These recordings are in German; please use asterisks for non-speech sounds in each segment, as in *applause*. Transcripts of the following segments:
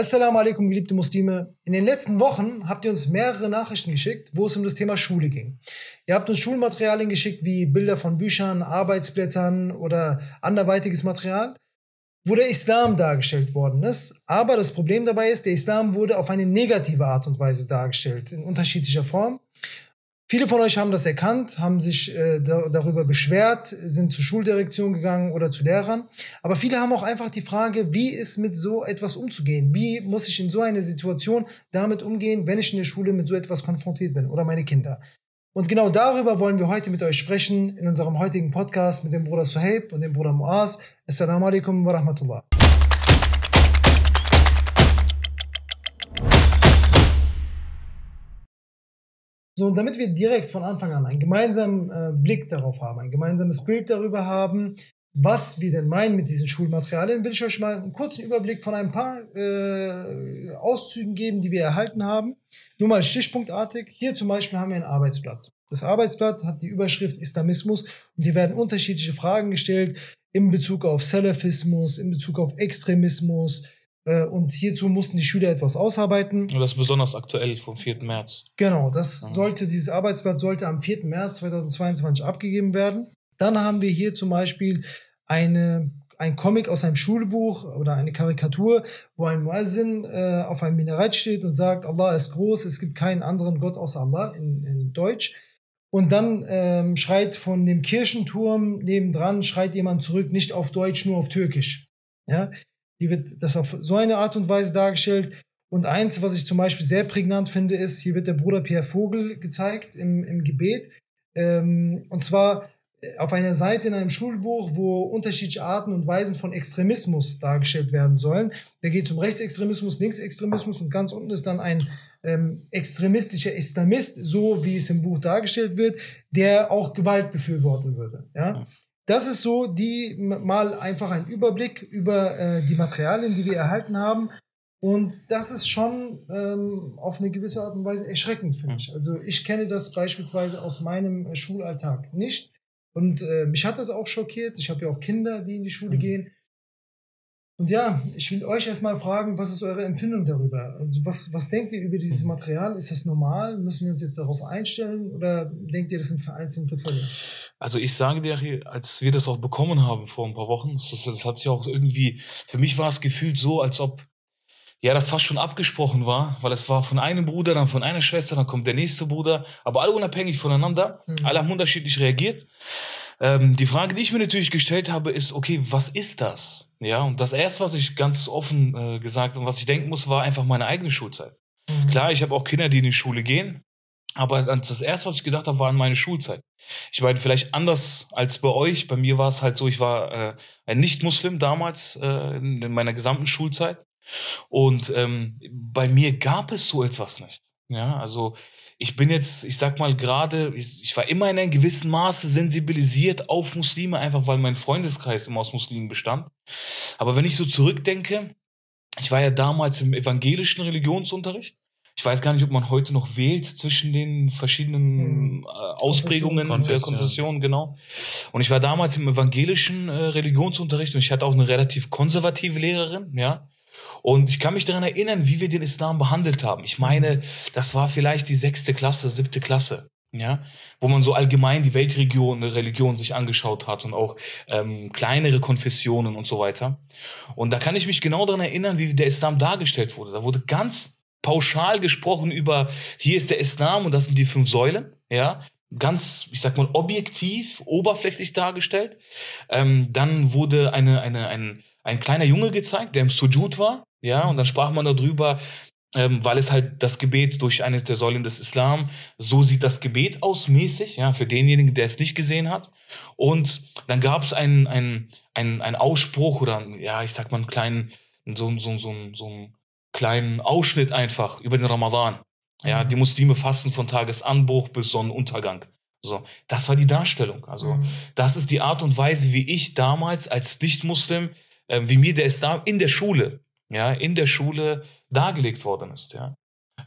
Assalamu alaikum, geliebte Muslime. In den letzten Wochen habt ihr uns mehrere Nachrichten geschickt, wo es um das Thema Schule ging. Ihr habt uns Schulmaterialien geschickt, wie Bilder von Büchern, Arbeitsblättern oder anderweitiges Material, wo der Islam dargestellt worden ist. Aber das Problem dabei ist, der Islam wurde auf eine negative Art und Weise dargestellt, in unterschiedlicher Form. Viele von euch haben das erkannt, haben sich äh, da, darüber beschwert, sind zur Schuldirektion gegangen oder zu Lehrern. Aber viele haben auch einfach die Frage, wie ist mit so etwas umzugehen? Wie muss ich in so einer Situation damit umgehen, wenn ich in der Schule mit so etwas konfrontiert bin oder meine Kinder? Und genau darüber wollen wir heute mit euch sprechen in unserem heutigen Podcast mit dem Bruder Suhaib und dem Bruder Muaz. Assalamu alaikum wa rahmatullah. So, und damit wir direkt von Anfang an einen gemeinsamen äh, Blick darauf haben, ein gemeinsames Bild darüber haben, was wir denn meinen mit diesen Schulmaterialien, will ich euch mal einen kurzen Überblick von ein paar äh, Auszügen geben, die wir erhalten haben. Nur mal stichpunktartig. Hier zum Beispiel haben wir ein Arbeitsblatt. Das Arbeitsblatt hat die Überschrift Islamismus und hier werden unterschiedliche Fragen gestellt in Bezug auf Salafismus, in Bezug auf Extremismus, und hierzu mussten die Schüler etwas ausarbeiten. Und das ist besonders aktuell vom 4. März. Genau, das ja. sollte, dieses Arbeitsblatt sollte am 4. März 2022 abgegeben werden. Dann haben wir hier zum Beispiel eine, ein Comic aus einem Schulbuch oder eine Karikatur, wo ein Muazzin äh, auf einem Minaret steht und sagt, Allah ist groß, es gibt keinen anderen Gott außer Allah in, in Deutsch. Und dann ähm, schreit von dem Kirchenturm nebendran, schreit jemand zurück, nicht auf Deutsch, nur auf Türkisch. Ja, hier wird das auf so eine Art und Weise dargestellt. Und eins, was ich zum Beispiel sehr prägnant finde, ist, hier wird der Bruder Pierre Vogel gezeigt im, im Gebet. Ähm, und zwar äh, auf einer Seite in einem Schulbuch, wo unterschiedliche Arten und Weisen von Extremismus dargestellt werden sollen. Da geht es um Rechtsextremismus, Linksextremismus und ganz unten ist dann ein ähm, extremistischer Islamist, so wie es im Buch dargestellt wird, der auch Gewalt befürworten würde. Ja? Das ist so die mal einfach ein Überblick über äh, die Materialien, die wir erhalten haben. Und das ist schon ähm, auf eine gewisse Art und Weise erschreckend, finde ich. Also ich kenne das beispielsweise aus meinem äh, Schulalltag nicht. Und äh, mich hat das auch schockiert. Ich habe ja auch Kinder, die in die Schule mhm. gehen. Und ja, ich will euch erstmal fragen, was ist eure Empfindung darüber? Also was, was denkt ihr über dieses mhm. Material? Ist das normal? Müssen wir uns jetzt darauf einstellen? Oder denkt ihr, das sind vereinzelte Fälle? Also ich sage dir, als wir das auch bekommen haben vor ein paar Wochen, das, das hat sich auch irgendwie, für mich war es gefühlt so, als ob ja, das fast schon abgesprochen war, weil es war von einem Bruder, dann von einer Schwester, dann kommt der nächste Bruder, aber alle unabhängig voneinander, mhm. alle haben unterschiedlich reagiert. Ähm, die Frage, die ich mir natürlich gestellt habe, ist, okay, was ist das? Ja, und das erste, was ich ganz offen äh, gesagt und was ich denken muss, war einfach meine eigene Schulzeit. Mhm. Klar, ich habe auch Kinder, die in die Schule gehen, aber das erste, was ich gedacht habe, war an meine Schulzeit. Ich war vielleicht anders als bei euch. Bei mir war es halt so, ich war äh, ein Nicht-Muslim damals äh, in meiner gesamten Schulzeit. Und ähm, bei mir gab es so etwas nicht. Ja, also ich bin jetzt, ich sag mal gerade, ich, ich, war immer in einem gewissen Maße sensibilisiert auf Muslime, einfach weil mein Freundeskreis immer aus Muslimen bestand. Aber wenn ich so zurückdenke, ich war ja damals im evangelischen Religionsunterricht. Ich weiß gar nicht, ob man heute noch wählt zwischen den verschiedenen hm. äh, Ausprägungen Konfession. der Konfession, genau. Und ich war damals im evangelischen äh, Religionsunterricht und ich hatte auch eine relativ konservative Lehrerin, ja. Und ich kann mich daran erinnern, wie wir den Islam behandelt haben. Ich meine, das war vielleicht die sechste Klasse, siebte Klasse. Ja, wo man so allgemein die Weltregion, Religion sich angeschaut hat und auch ähm, kleinere Konfessionen und so weiter. Und da kann ich mich genau daran erinnern, wie der Islam dargestellt wurde. Da wurde ganz pauschal gesprochen über, hier ist der Islam und das sind die fünf Säulen, ja, ganz, ich sag mal, objektiv, oberflächlich dargestellt. Ähm, dann wurde eine, eine, ein, ein kleiner Junge gezeigt, der im Sujud war, ja, und dann sprach man darüber, ähm, weil es halt das Gebet durch eines der Säulen des Islam, so sieht das Gebet aus mäßig, ja, für denjenigen, der es nicht gesehen hat. Und dann gab es einen, einen, einen, einen Ausspruch oder, ja, ich sag mal, einen kleinen, so, so, so, so einen kleinen Ausschnitt einfach über den Ramadan. Ja, mhm. die Muslime fasten von Tagesanbruch bis Sonnenuntergang. So, das war die Darstellung. Also, mhm. das ist die Art und Weise, wie ich damals als Nicht-Muslim äh, wie mir der Islam in der Schule, ja, in der Schule dargelegt worden ist, ja.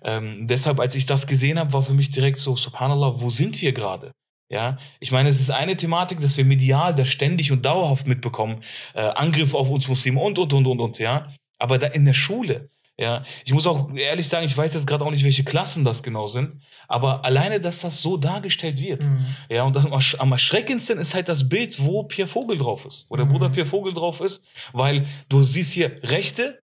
Ähm, deshalb, als ich das gesehen habe, war für mich direkt so, subhanallah, wo sind wir gerade? Ja, ich meine, es ist eine Thematik, dass wir medial da ständig und dauerhaft mitbekommen, äh, Angriff auf uns Muslime und, und, und, und, und, ja. Aber da in der Schule, Ja, ich muss auch ehrlich sagen, ich weiß jetzt gerade auch nicht, welche Klassen das genau sind, aber alleine, dass das so dargestellt wird. Mhm. Ja, und das am ersch- am erschreckendsten ist halt das Bild, wo Pierre Vogel drauf ist, wo der Mhm. Bruder Pierre Vogel drauf ist, weil du siehst hier Rechte,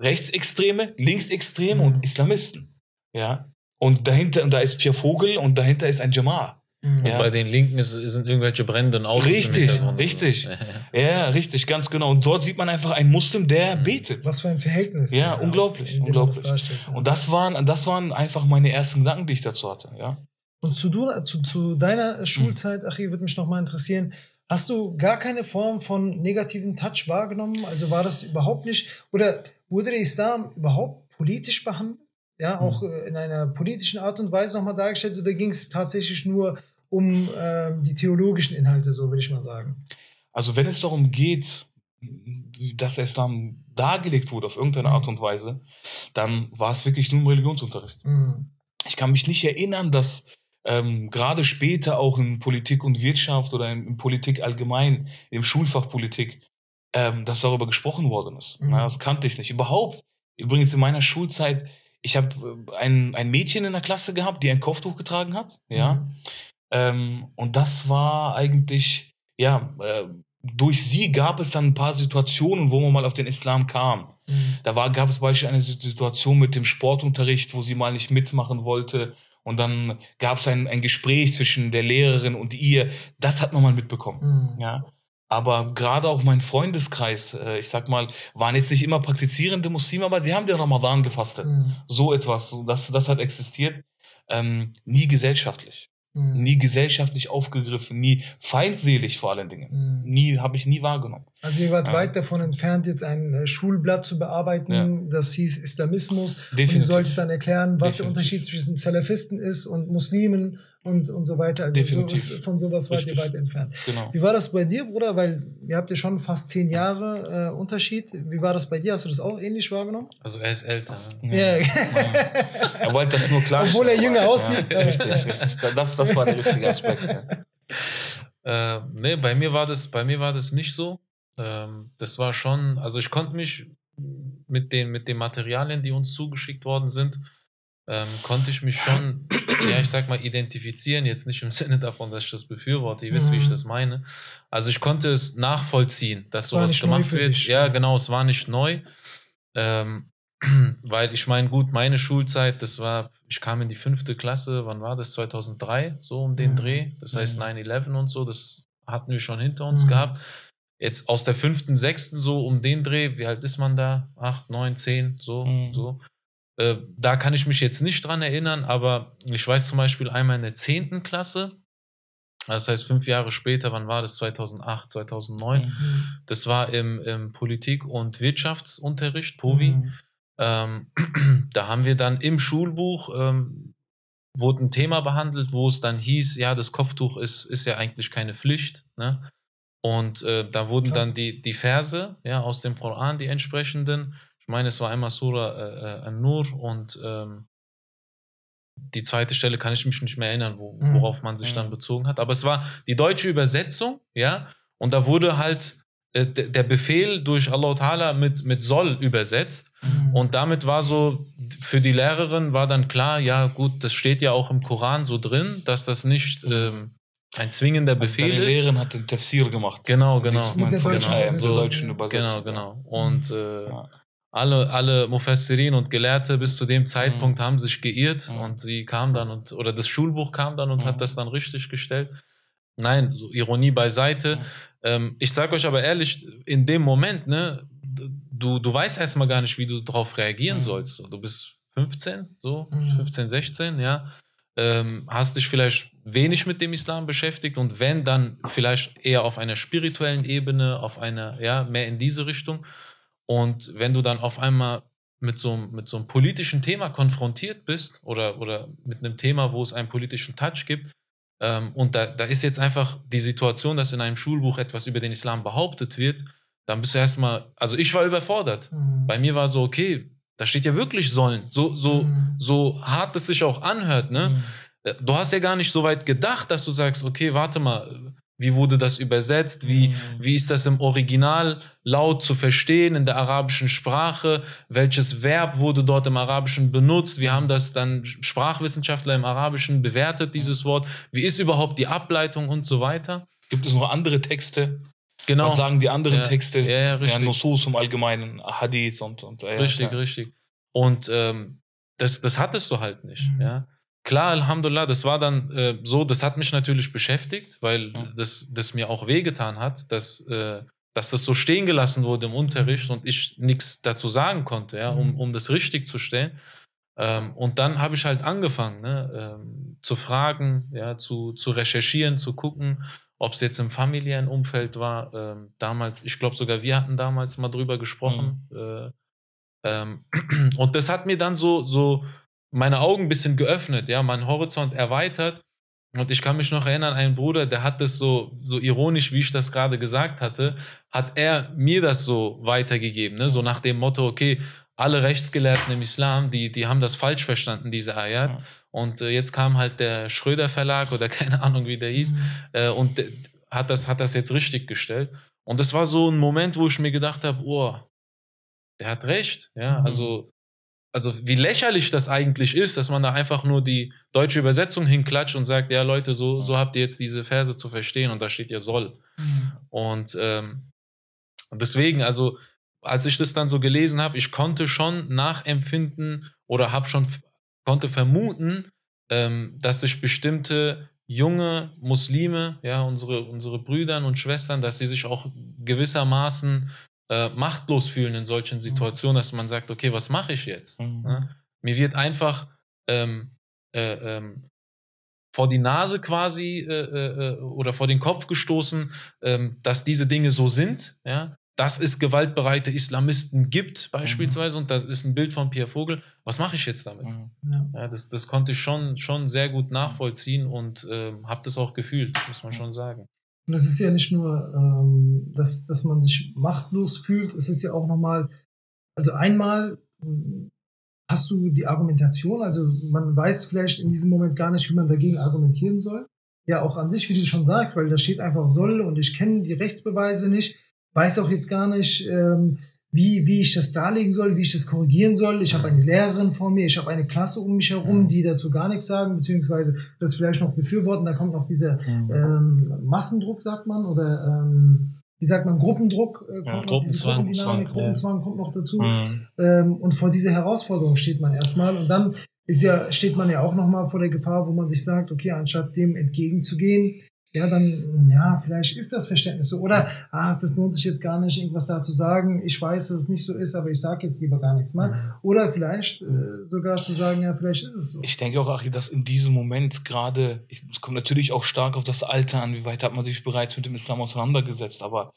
Rechtsextreme, Linksextreme Mhm. und Islamisten. Ja, und dahinter, und da ist Pierre Vogel und dahinter ist ein Jama'a. Mhm. Ja. Bei den Linken ist, sind irgendwelche brennenden Autos. Richtig, richtig. Ja. Ja, richtig, ganz genau. Und dort sieht man einfach einen Muslim, der betet. Was für ein Verhältnis. Ja, auch, unglaublich, das unglaublich. darstellt. Und das waren, das waren einfach meine ersten Gedanken, die ich dazu hatte. Ja. Und zu, du, zu, zu deiner Hm. Schulzeit, Achi, würde mich noch mal interessieren, hast du gar keine Form von negativen Touch wahrgenommen? Also war das überhaupt nicht, oder wurde der Islam überhaupt politisch behandelt? Ja, auch Hm. äh, in einer politischen Art und Weise nochmal dargestellt, oder ging es tatsächlich nur um ähm, die theologischen Inhalte, so würde ich mal sagen? Also wenn es darum geht, dass der Islam dargelegt wurde auf irgendeine Art und Weise, dann war es wirklich nur im Religionsunterricht. Mhm. Ich kann mich nicht erinnern, dass ähm, gerade später auch in Politik und Wirtschaft oder in, in Politik allgemein, im Schulfach Politik, ähm, dass darüber gesprochen worden ist. Mhm. Na, das kannte ich nicht. Überhaupt. Übrigens in meiner Schulzeit, ich habe äh, ein, ein Mädchen in der Klasse gehabt, die ein Kopftuch getragen hat. Ja. Mhm. Ähm, und das war eigentlich, ja, äh, durch sie gab es dann ein paar Situationen, wo man mal auf den Islam kam. Mhm. Da war, gab es beispielsweise eine Situation mit dem Sportunterricht, wo sie mal nicht mitmachen wollte. Und dann gab es ein, ein Gespräch zwischen der Lehrerin und ihr. Das hat man mal mitbekommen. Mhm. Ja. Aber gerade auch mein Freundeskreis, äh, ich sag mal, waren jetzt nicht immer praktizierende Muslime, aber die haben den Ramadan gefastet. Mhm. So etwas, so das, das hat existiert. Ähm, nie gesellschaftlich Mhm. nie gesellschaftlich aufgegriffen, nie feindselig vor allen Dingen. Mhm. Nie, habe ich nie wahrgenommen. Also ihr wart Ja. weit davon entfernt, jetzt ein äh, Schulblatt zu bearbeiten, Ja. das hieß Islamismus. Und ihr Definitiv. solltet dann erklären, was der Definitiv. Unterschied zwischen Salafisten ist und Muslimen und, und so weiter. Also Definitiv. sowas, von sowas wart ihr weit entfernt. Genau. Wie war das bei dir, Bruder? Weil ihr habt ja schon fast zehn Jahre äh, Unterschied. Wie war das bei dir? Hast du das auch ähnlich wahrgenommen? Also er ist älter. ne? Ja. *laughs* Er wollte das nur klar. Obwohl er jünger aussieht. Ja, richtig, richtig. Das, das war der richtige Aspekt. ja. Äh, nee, bei mir war das, bei mir war das nicht so. Ähm, das war schon, also ich konnte mich mit den, mit den Materialien, die uns zugeschickt worden sind, ähm, konnte ich mich schon, ja, ich sag mal, identifizieren. Jetzt nicht im *laughs* Sinne davon, dass ich das befürworte. Ihr wisst, wie ich Mhm. das meine. Also ich konnte es nachvollziehen, dass war sowas gemacht wird. dich. Ja, genau, es war nicht neu. Ähm, *clears throat* weil ich meine, gut, meine Schulzeit, das war, ich kam in die fünfte Klasse, wann war das? 2003, so um den Mhm. Dreh. Das heißt Mhm. 9-11 und so, das hatten wir schon hinter uns Mhm. gehabt. Jetzt aus der fünften, sechsten, so um den Dreh, wie alt ist man da? Acht, neun, zehn, so, Mhm. so. Äh, da kann ich mich jetzt nicht dran erinnern, aber ich weiß zum Beispiel einmal in der zehnten Klasse, das heißt fünf Jahre später, wann war das? 2008, 2009. Mhm. Das war im, im Politik- und Wirtschaftsunterricht, POVI. Mhm. Ähm, *clears throat* da haben wir dann im Schulbuch ähm, wurde ein Thema behandelt, wo es dann hieß, ja, das Kopftuch ist, ist ja eigentlich keine Pflicht. Ne? Und äh, da wurden Krass. dann die, die Verse ja, aus dem Koran, die entsprechenden. Ich meine, es war einmal Surah äh, äh, An-Nur und ähm, die zweite Stelle kann ich mich nicht mehr erinnern, wo, Mhm. worauf man sich dann Mhm. bezogen hat. Aber es war die deutsche Übersetzung, ja, und da wurde halt äh, der Befehl durch Allah Ta'ala mit, mit soll übersetzt. Mhm. Und damit war so, für die Lehrerin war dann klar, ja gut, das steht ja auch im Koran so drin, dass das nicht ähm, ein zwingender Befehl Deine ist. Lehrerin hat den Tafsir gemacht. Genau, genau. Mit der deutschen Übersetzung. der deutschen. Übersetzung. Genau, genau. Und äh, Ja. Alle, alle Mufassirin und Gelehrte bis zu dem Zeitpunkt Mhm. haben sich geirrt Mhm. und sie kam dann und, oder das Schulbuch kam dann und Mhm. hat das dann richtig gestellt. Nein, so Ironie beiseite. Mhm. Ähm, ich sage euch aber ehrlich, in dem Moment, ne, du, du weißt erstmal gar nicht, wie du darauf reagieren Mhm. sollst. Du bist 15, so, Mhm. 15, 16, ja. Ähm, hast dich vielleicht wenig mit dem Islam beschäftigt und wenn, dann vielleicht eher auf einer spirituellen Ebene, auf einer, ja, mehr in diese Richtung. Und wenn du dann auf einmal mit so, einem- mit so einem politischen Thema konfrontiert bist oder, oder mit einem Thema, wo es einen politischen Touch gibt, ähm, und da, da ist jetzt einfach die Situation, dass in einem Schulbuch etwas über den Islam behauptet wird, dann bist du erstmal, also ich war überfordert. Mhm. Bei mir war so, okay, da steht ja wirklich sollen. So, so, Mhm. so hart es sich auch anhört, ne? Mhm. Du hast ja gar nicht so weit gedacht, dass du sagst, okay, warte mal, wie wurde das übersetzt, wie, Mhm. wie ist das im Original laut zu verstehen in der arabischen Sprache, welches Verb wurde dort im Arabischen benutzt, wie haben das dann Sprachwissenschaftler im Arabischen bewertet, dieses Wort, wie ist überhaupt die Ableitung und so weiter. Gibt es noch andere Texte? Genau. Was sagen die anderen Ja, Texte? ja, ja, richtig. Nusus im Allgemeinen, Hadith und, und ja, richtig, klar. richtig. Und ähm, das, das hattest du halt nicht. Mhm. Ja. Klar, Alhamdulillah, das war dann äh, so, das hat mich natürlich beschäftigt, weil Ja. das, das mir auch wehgetan hat, dass, äh, dass das so stehen gelassen wurde im Unterricht und ich nichts dazu sagen konnte, ja, um, Mhm. um das richtig zu stellen. Ähm, und dann habe ich halt angefangen, ne, ähm, zu fragen, ja, zu, zu recherchieren, zu gucken, ob es jetzt im familiären Umfeld war. Ähm, damals, ich glaube sogar wir hatten damals mal drüber gesprochen. Äh, ähm, *clears throat* und das hat mir dann so, so meine Augen ein bisschen geöffnet, ja, meinen Horizont erweitert. Und ich kann mich noch erinnern, ein Bruder, der hat das so, so ironisch, wie ich das gerade gesagt hatte, hat er mir das so weitergegeben, ne? so nach dem Motto, okay, alle Rechtsgelehrten im Islam, die, die haben das falsch verstanden, diese Ayat. Ja. Und äh, jetzt kam halt der Schröder Verlag oder *laughs* keine Ahnung, wie der hieß, Mhm. äh, und hat das, hat das jetzt richtig gestellt. Und das war so ein Moment, wo ich mir gedacht habe, oh, der hat recht. Ja, Mhm. also, also wie lächerlich das eigentlich ist, dass man da einfach nur die deutsche Übersetzung hinklatscht und sagt, ja Leute, so, so habt ihr jetzt diese Verse zu verstehen und da steht ja soll. Mhm. Und ähm, deswegen, also als ich das dann so gelesen habe, ich konnte schon nachempfinden oder habe schon konnte vermuten, ähm, dass sich bestimmte junge Muslime, ja, unsere, unsere Brüder und Schwestern, dass sie sich auch gewissermaßen äh, machtlos fühlen in solchen Situationen, dass man sagt, okay, was mache ich jetzt? Mhm. Ja? Mir wird einfach ähm, äh, ähm, vor die Nase quasi äh, äh, äh, oder vor den Kopf gestoßen, ähm, dass diese Dinge so sind, ja, dass es gewaltbereite Islamisten gibt, beispielsweise, und das ist ein Bild von Pierre Vogel. Was mache ich jetzt damit? Mhm. Ja. Ja, das, das konnte ich schon, schon sehr gut nachvollziehen und ähm, habe das auch gefühlt, muss man schon sagen. Und es ist ja nicht nur, ähm, dass, dass man sich machtlos fühlt, es ist ja auch nochmal, also einmal mh, hast du die Argumentation, also man weiß vielleicht in diesem Moment gar nicht, wie man dagegen argumentieren soll. Ja, auch an sich, wie du schon sagst, weil da steht einfach soll und ich kenne die Rechtsbeweise nicht, weiß auch jetzt gar nicht, ähm, wie, wie ich das darlegen soll, wie ich das korrigieren soll. Ich habe eine Lehrerin vor mir, ich habe eine Klasse um mich herum, die dazu gar nichts sagen, beziehungsweise das vielleicht noch befürworten. Da kommt noch dieser ähm, Massendruck, sagt man, oder ähm, wie sagt man, Gruppendruck, äh, Ja, kommt noch, diese Gruppenzwang, Gruppendynamik, Zwang, Gruppenzwang kommt noch dazu. Mhm. Ähm, und vor dieser Herausforderung steht man erstmal und dann ist ja, steht man ja auch nochmal vor der Gefahr, wo man sich sagt, okay, anstatt dem entgegenzugehen, ja, dann, ja, vielleicht ist das Verständnis so. Oder, ach, das lohnt sich jetzt gar nicht, irgendwas da zu sagen. Ich weiß, dass es nicht so ist, aber ich sage jetzt lieber gar nichts mehr. Oder vielleicht äh, sogar zu sagen, ja, vielleicht ist es so. Ich denke auch, Achi, dass in diesem Moment gerade, es kommt natürlich auch stark auf das Alter an, wie weit hat man sich bereits mit dem Islam auseinandergesetzt, aber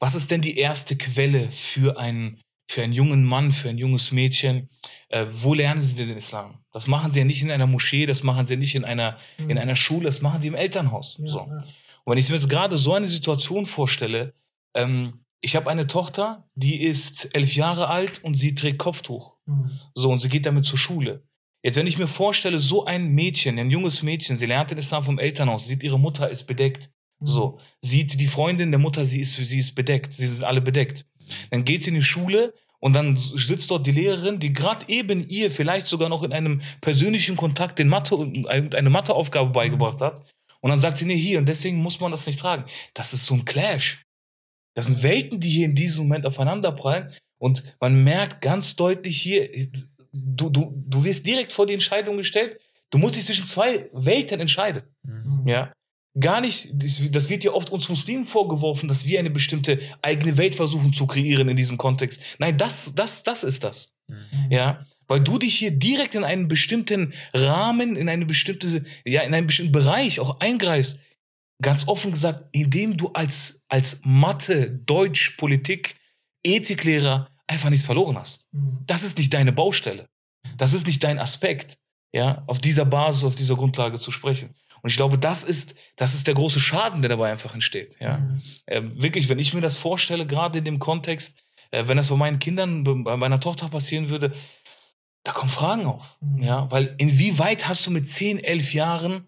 was ist denn die erste Quelle für einen, für einen jungen Mann, für ein junges Mädchen? Äh, wo lernen sie denn den Islam? Das machen sie ja nicht in einer Moschee, das machen sie ja nicht in einer, in einer Schule, das machen sie im Elternhaus. ja, so. Und wenn ich mir jetzt gerade so eine Situation vorstelle, ähm, ich habe eine Tochter, die ist elf Jahre alt und sie trägt Kopftuch. Mhm. So, und sie geht damit zur Schule. Jetzt, wenn ich mir vorstelle, so ein Mädchen, ein junges Mädchen, sie lernt den Islam vom Elternhaus, sieht, ihre Mutter ist bedeckt. Mhm. So, sieht die Freundin der Mutter, sie ist für sie ist bedeckt, sie sind alle bedeckt. Dann geht sie in die Schule und dann sitzt dort die Lehrerin, die gerade eben ihr vielleicht sogar noch in einem persönlichen Kontakt den Mathe, eine Matheaufgabe beigebracht hat. Und dann sagt sie, nee, hier, und deswegen muss man das nicht tragen. Das ist so ein Clash. Das sind Welten, die hier in diesem Moment aufeinanderprallen. Und man merkt ganz deutlich hier, du, du, du wirst direkt vor die Entscheidung gestellt. Du musst dich zwischen zwei Welten entscheiden. Mhm. Ja. Gar nicht, das wird ja oft uns Muslimen vorgeworfen, dass wir eine bestimmte eigene Welt versuchen zu kreieren in diesem Kontext. Nein, das, das, das ist das. Mhm. Ja. Weil du dich hier direkt in einen bestimmten Rahmen, in eine bestimmte, ja, in einen bestimmten Bereich auch eingreifst. Ganz offen gesagt, indem du als, als Mathe, Deutsch, Politik, Ethiklehrer einfach nichts verloren hast. Mhm. Das ist nicht deine Baustelle. Das ist nicht dein Aspekt, ja, auf dieser Basis, auf dieser Grundlage zu sprechen. Und ich glaube, das ist, das ist der große Schaden, der dabei einfach entsteht, ja. Mhm. Äh, wirklich, wenn ich mir das vorstelle, gerade in dem Kontext, äh, wenn das bei meinen Kindern, bei meiner Tochter passieren würde, da kommen Fragen auf, Mhm. ja, weil inwieweit hast du mit 10, 11 Jahren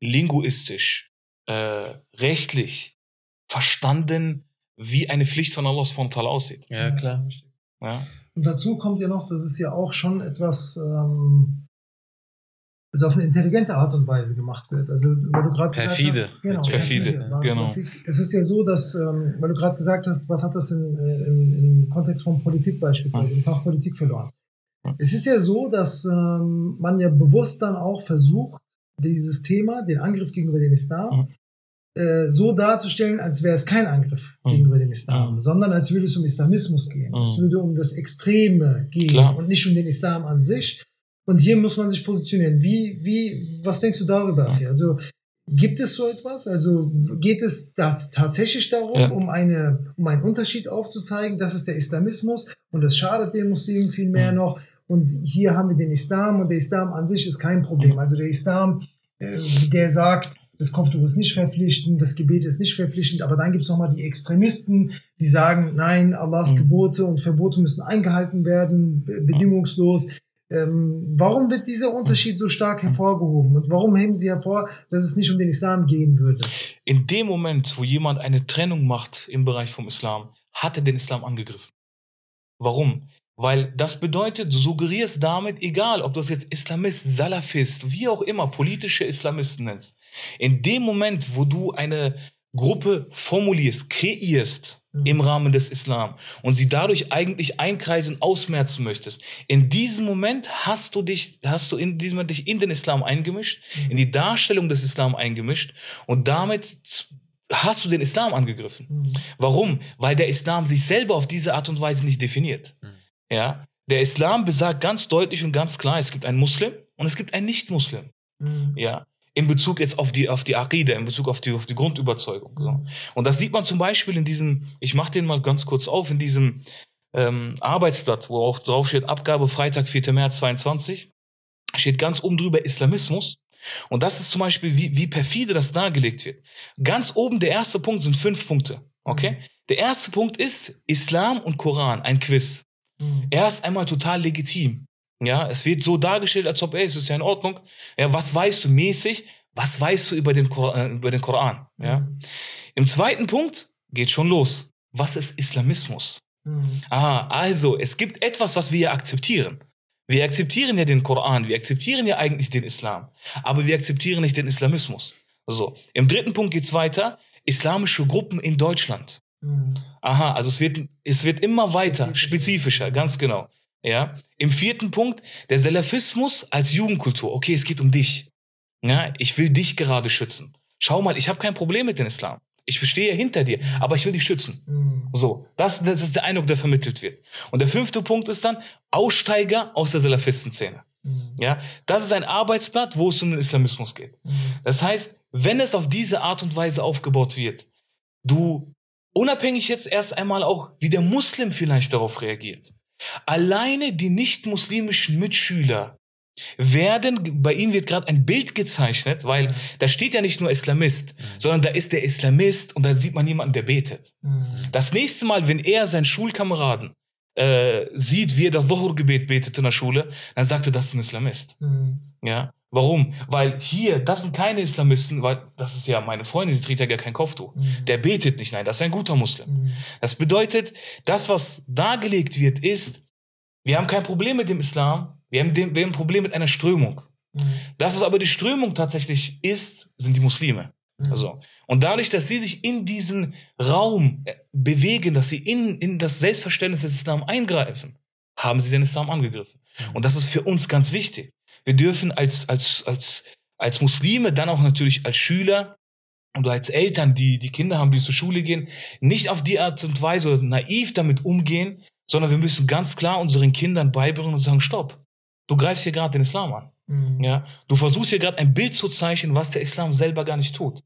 linguistisch, äh, rechtlich verstanden, wie eine Pflicht von Allah ta'ala aussieht. Ja, klar. Ja? Und dazu kommt ja noch, dass es ja auch schon etwas ähm, also auf eine intelligente Art und Weise gemacht wird. Also weil du gerade gesagt Perfide. hast, genau, Perfide, War- genau. Es ist ja so, dass, ähm, weil du gerade gesagt hast, was hat das in, äh, im, im Kontext von Politik beispielsweise, im Fach Politik verloren? Es ist ja so, dass ähm, man ja bewusst dann auch versucht, dieses Thema, den Angriff gegenüber dem Islam, äh, so darzustellen, als wäre es kein Angriff Mhm. gegenüber dem Islam, Mhm. sondern als würde es um Islamismus gehen. Mhm. Es würde um das Extreme gehen Klar. und nicht um den Islam an sich. Und hier muss man sich positionieren. Wie, wie, was denkst du darüber? Afi? Also gibt es so etwas? Also geht es das tatsächlich darum, Ja. um eine, um einen Unterschied aufzuzeigen? Das ist der Islamismus und das schadet den Muslimen viel mehr Mhm. noch. Und hier haben wir den Islam und der Islam an sich ist kein Problem. Mhm. Also der Islam, äh, der sagt, das Kopftuch ist nicht verpflichtend, das Gebet ist nicht verpflichtend, aber dann gibt es nochmal die Extremisten, die sagen, nein, Allahs Mhm. Gebote und Verbote müssen eingehalten werden, be- bedingungslos. Ähm, warum wird dieser Unterschied so stark hervorgehoben? Und warum heben Sie hervor, dass es nicht um den Islam gehen würde? In dem Moment, wo jemand eine Trennung macht im Bereich vom Islam, hat er den Islam angegriffen. Warum? Weil das bedeutet, du suggerierst damit, egal ob du es jetzt Islamist, Salafist, wie auch immer, politische Islamisten nennst, in dem Moment, wo du eine Gruppe formulierst, kreierst Mhm. im Rahmen des Islam und sie dadurch eigentlich einkreisen, ausmerzen möchtest, in diesem Moment hast du dich, hast du in diesem Moment dich in den Islam eingemischt, in die Darstellung des Islam eingemischt und damit hast du den Islam angegriffen. Mhm. Warum? Weil der Islam sich selber auf diese Art und Weise nicht definiert. Mhm. Ja? Der Islam besagt ganz deutlich und ganz klar, es gibt einen Muslim und es gibt einen Nicht-Muslim. Mhm. Ja? In Bezug jetzt auf die, auf die Aqidah, in Bezug auf die, auf die Grundüberzeugung. So. Und das sieht man zum Beispiel in diesem, ich mache den mal ganz kurz auf, in diesem ähm, Arbeitsblatt, wo auch drauf steht, Abgabe Freitag, 4. März 22, steht ganz oben drüber Islamismus. Und das ist zum Beispiel, wie, wie perfide das dargelegt wird. Ganz oben, der erste Punkt sind fünf Punkte. Okay? Der erste Punkt ist Islam und Koran, ein Quiz. Mhm. Erst einmal total legitim. Ja, es wird so dargestellt, als ob, ey, es ist ja in Ordnung. Ja, was weißt du mäßig? Was weißt du über den, Kor äh, über den Koran? Ja. Im zweiten Punkt geht schon los. Was ist Islamismus? Mhm. Ah, also, es gibt etwas, was wir akzeptieren. Wir akzeptieren ja den Koran, wir akzeptieren ja eigentlich den Islam, aber wir akzeptieren nicht den Islamismus. So, im dritten Punkt geht's weiter. Islamische Gruppen in Deutschland. Mhm. Aha, also es wird, es wird immer weiter, spezifischer, ganz genau. Ja. Im vierten Punkt, der Salafismus als Jugendkultur. Okay, es geht um dich. Ja, ich will dich gerade schützen. Schau mal, ich habe kein Problem mit dem Islam. Ich stehe hinter dir, aber ich will dich schützen. Mhm. So, das, das ist der Eindruck, der vermittelt wird. Und der fünfte Punkt ist dann Aussteiger aus der Salafistenszene. Mhm. Ja, das ist ein Arbeitsblatt, wo es um den Islamismus geht. Mhm. Das heißt, wenn es auf diese Art und Weise aufgebaut wird, du unabhängig jetzt erst einmal auch, wie der Muslim vielleicht darauf reagiert. Alleine die nicht-muslimischen Mitschüler werden, bei ihnen wird gerade ein Bild gezeichnet, weil da steht ja nicht nur Islamist, sondern da ist der Islamist und da sieht man jemanden, der betet. Mhm. Das nächste Mal, wenn er seinen Schulkameraden äh, sieht, wie er das Dhuhr-Gebet betet in der Schule, dann sagt er, das ist ein Islamist. Mhm. Ja, warum? Weil hier, das sind keine Islamisten, weil das ist ja meine Freundin, sie trägt ja gar kein Kopftuch. Mhm. Der betet nicht, nein, das ist ein guter Muslim. Mhm. Das bedeutet, das, was dargelegt wird, ist, wir haben kein Problem mit dem Islam, wir haben, dem, wir haben ein Problem mit einer Strömung. Mhm. Das, was aber die Strömung tatsächlich ist, sind die Muslime. Mhm. Also, und dadurch, dass sie sich in diesen Raum äh, bewegen, dass sie in, in das Selbstverständnis des Islam eingreifen, haben sie den Islam angegriffen. Und das ist für uns ganz wichtig. Wir dürfen als, als, als, als Muslime, dann auch natürlich als Schüler und als Eltern, die die Kinder haben, die zur Schule gehen, nicht auf die Art und Weise oder naiv damit umgehen, sondern wir müssen ganz klar unseren Kindern beibringen und sagen, stopp, du greifst hier gerade den Islam an. Mhm. Ja, du versuchst hier gerade ein Bild zu zeichnen, was der Islam selber gar nicht tut.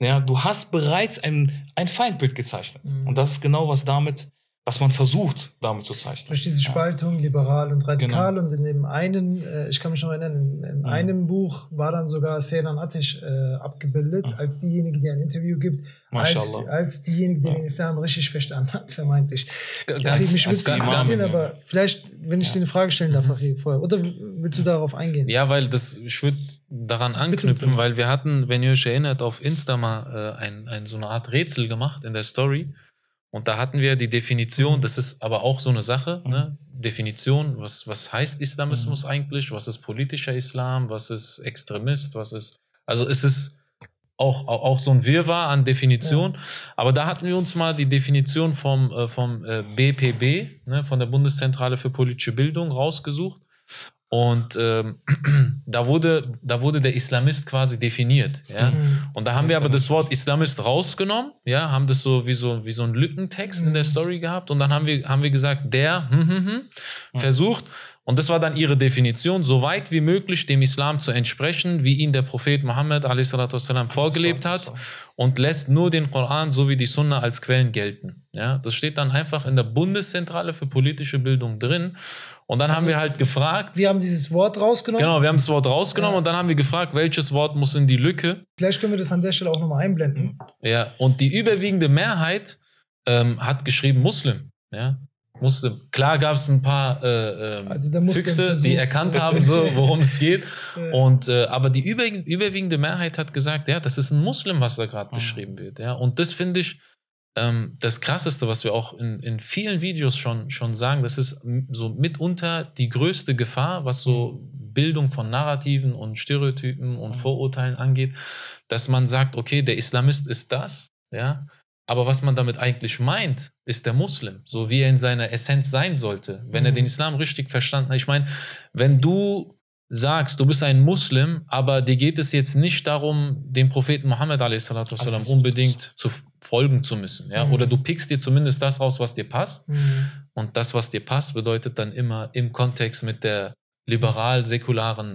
Ja, du hast bereits ein, ein Feindbild gezeichnet. Mhm. Und das ist genau, was damit was man versucht, damit zu zeichnen. Durch diese Ja. Spaltung, liberal und radikal. Genau. Und in dem einen, äh, ich kann mich noch erinnern, in, in Mhm. einem Buch war dann sogar Seyran Atesh äh, abgebildet, Mhm. als diejenige, die ein Interview gibt, als, als diejenige, die Ja. den Islam richtig verstanden hat, vermeintlich. Ganz- Farid, mich würde ganz- es ganz- interessieren, Imam. aber vielleicht, wenn ich Ja. dir eine Frage stellen darf, Mhm. Vorher. Oder willst du darauf eingehen? Ja, weil das, ich würde daran Bitte, anknüpfen, bitte. weil wir hatten, wenn ihr euch erinnert, auf Insta mal äh, ein, ein, so eine Art Rätsel gemacht in der Story. Und da hatten wir die Definition, Mhm. das ist aber auch so eine Sache, Mhm. ne? Definition, was, was heißt Islamismus eigentlich, was ist politischer Islam, was ist Extremist, was ist, also es ist auch, auch, auch so ein Wirrwarr an Definition. Aber da hatten wir uns mal die Definition vom, äh, vom äh, BPB, ne, von der Bundeszentrale für politische Bildung, rausgesucht. Und ähm, *clears throat* da, wurde, da wurde der Islamist quasi definiert. Ja? Mhm. Und da haben wir aber das Wort Islamist rausgenommen, ja, haben das so wie so, wie so ein Lückentext in der Mhm. Story gehabt und dann haben wir, haben wir gesagt, der hm, hm, hm, Mhm. versucht, und das war dann ihre Definition, so weit wie möglich dem Islam zu entsprechen, wie ihn der Prophet Mohammed a.s.w. vorgelebt hat und lässt nur den Koran sowie die Sunna als Quellen gelten. Ja, das steht dann einfach in der Bundeszentrale für politische Bildung drin. Und dann haben Also- wir halt gefragt, Sie haben dieses Wort rausgenommen. genau, wir haben das Wort rausgenommen Ja. und dann haben wir gefragt, welches Wort muss in die Lücke. Vielleicht können wir das an der Stelle auch nochmal einblenden. Ja, und die überwiegende Mehrheit ähm, hat geschrieben Muslim. Ja, Muslim. Klar gab es ein paar äh, ähm, Also Füchse, die erkannt haben, so, worum es geht. *laughs* Äh, Und äh, aber die über, überwiegende Mehrheit hat gesagt, ja, das ist ein Muslim, was da gerade Mhm. beschrieben wird. Ja, und das finde ich ähm, das Krasseste, was wir auch in, in vielen Videos schon, schon sagen. Das ist so mitunter die größte Gefahr, was so Bildung von Narrativen und Stereotypen und Mhm. Vorurteilen angeht, dass man sagt, okay, der Islamist ist das, ja. Aber was man damit eigentlich meint, ist der Muslim, so wie er in seiner Essenz sein sollte, wenn er Mhm. den Islam richtig verstanden hat. Ich meine, wenn du sagst, du bist ein Muslim, aber dir geht es jetzt nicht darum, dem Propheten Mohammed a.s. unbedingt zu folgen zu müssen. Ja? Mhm. Oder du pickst dir zumindest das raus, was dir passt. mhm. Und das, was dir passt, bedeutet dann immer im Kontext mit der liberal-säkularen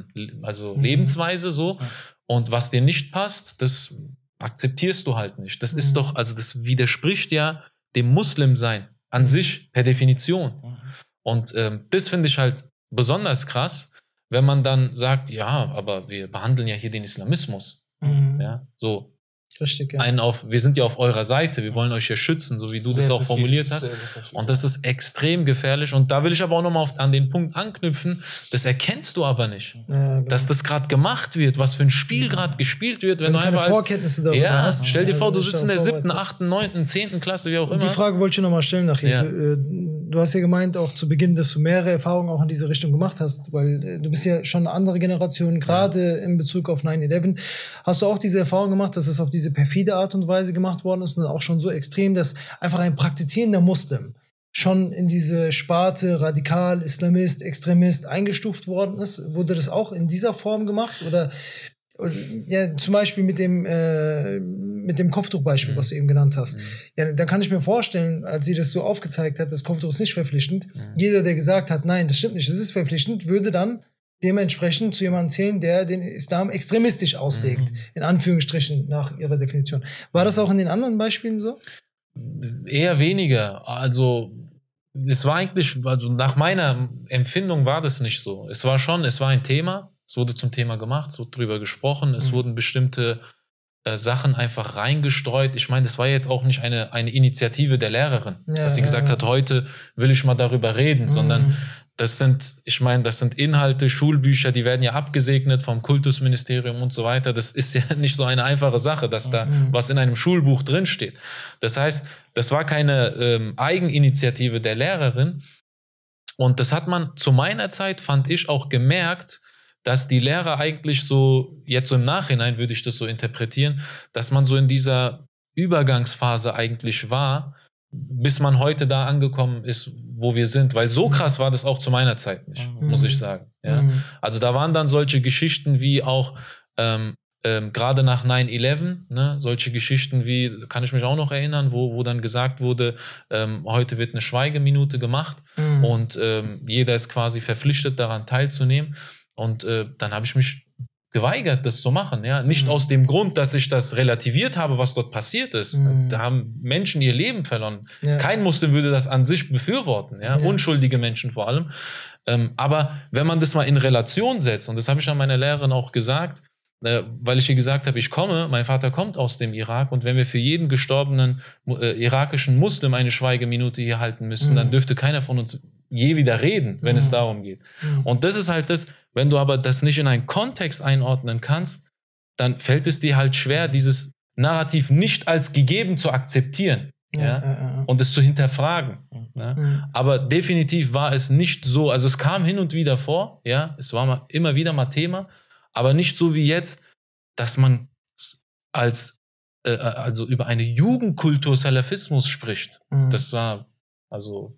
also Mhm. Lebensweise so. Ja. Und was dir nicht passt, das akzeptierst du halt nicht. Das Mhm. ist doch, also das widerspricht ja dem Muslimsein an sich per Definition. Mhm. Und ähm, das finde ich halt besonders krass, wenn man dann sagt, ja, aber wir behandeln ja hier den Islamismus. Mhm. Ja, so Richtig, ja. einen auf, wir sind ja auf eurer Seite, wir wollen euch ja schützen, so wie du das Sehr auch perfide, formuliert hast. sehr, sehr perfide. Und das ist extrem gefährlich. Und da will ich aber auch nochmal an den Punkt anknüpfen, das erkennst du aber nicht. ja, genau. Dass das gerade gemacht wird, was für ein Spiel gerade gespielt wird, wenn, wenn du du keine einfach Vorkenntnisse darüber Ja, hast. stell dir vor, du sitzt in der siebten, achten, neunten, zehnten Klasse, wie auch Und die immer. Frage wollte ich nochmal stellen nachher. Ja. Du, hast ja gemeint, auch zu Beginn, dass du mehrere Erfahrungen auch in diese Richtung gemacht hast, weil äh, du bist ja schon eine andere Generation, gerade in Bezug auf 9-11. Hast du auch diese Erfahrung gemacht, dass es auf diese perfide Art und Weise gemacht worden ist und auch schon so extrem, dass einfach ein praktizierender Muslim schon in diese Sparte radikal, Islamist, Extremist eingestuft worden ist? Wurde das auch in dieser Form gemacht? Oder oder, ja, zum Beispiel mit dem, äh, mit dem Kopftuchbeispiel, Mhm. was du eben genannt hast. Mhm. Ja, da kann ich mir vorstellen, als sie das so aufgezeigt hat, das Kopftuch ist nicht verpflichtend. Mhm. Jeder, der gesagt hat, nein, das stimmt nicht, das ist verpflichtend, würde dann dementsprechend zu jemandem zählen, der den Islam extremistisch auslegt, Mhm. in Anführungsstrichen nach ihrer Definition. War das auch in den anderen Beispielen so? Eher weniger. Also es war eigentlich, also nach meiner Empfindung war das nicht so. Es war schon, es war ein Thema, es wurde zum Thema gemacht, es wurde drüber gesprochen, es Mhm. wurden bestimmte äh, Sachen einfach reingestreut. Ich meine, das war jetzt auch nicht eine, eine Initiative der Lehrerin, Ja, dass sie ja, gesagt ja. hat, heute will ich mal darüber reden, sondern Mhm. das sind, ich meine, das sind Inhalte, Schulbücher, die werden ja abgesegnet vom Kultusministerium und so weiter. Das ist ja *laughs* nicht so eine einfache Sache, dass da Mhm. was in einem Schulbuch drinsteht. Das heißt, das war keine ähm, Eigeninitiative der Lehrerin. Und das hat man zu meiner Zeit, fand ich, auch gemerkt, dass die Lehrer eigentlich so, jetzt so im Nachhinein würde ich das so interpretieren, dass man so in dieser Übergangsphase eigentlich war, bis man heute da angekommen ist, wo wir sind. Weil so krass war das auch zu meiner Zeit nicht, Mhm. muss ich sagen. Ja. Mhm. Also da waren dann solche Geschichten wie auch ähm, ähm, gerade nach 9-11, ne, solche Geschichten wie, kann ich mich auch noch erinnern, wo, wo dann gesagt wurde, ähm, heute wird eine Schweigeminute gemacht Mhm. und ähm, jeder ist quasi verpflichtet daran teilzunehmen. Und äh, dann habe ich mich geweigert, das zu machen. Ja, nicht Mhm. aus dem Grund, dass ich das relativiert habe, was dort passiert ist. Mhm. Da haben Menschen ihr Leben verloren. Ja. Kein Muslim würde das an sich befürworten, ja? Ja. unschuldige Menschen vor allem. Ähm, aber wenn man das mal in Relation setzt, und das habe ich an meiner Lehrerin auch gesagt, äh, weil ich ihr gesagt habe, ich komme, mein Vater kommt aus dem Irak und wenn wir für jeden gestorbenen äh, irakischen Muslim eine Schweigeminute hier halten müssen, Mhm. dann dürfte keiner von uns je wieder reden, wenn es Mhm. darum geht. Mhm. Und das ist halt das, wenn du aber das nicht in einen Kontext einordnen kannst, dann fällt es dir halt schwer, dieses Narrativ nicht als gegeben zu akzeptieren ja, ja, ja. und es zu hinterfragen. Mhm. Aber definitiv war es nicht so, also es kam hin und wieder vor, ja, es war mal, immer wieder mal Thema, aber nicht so wie jetzt, dass man als, äh, also über eine Jugendkultur Salafismus spricht. Mhm. Das war, also.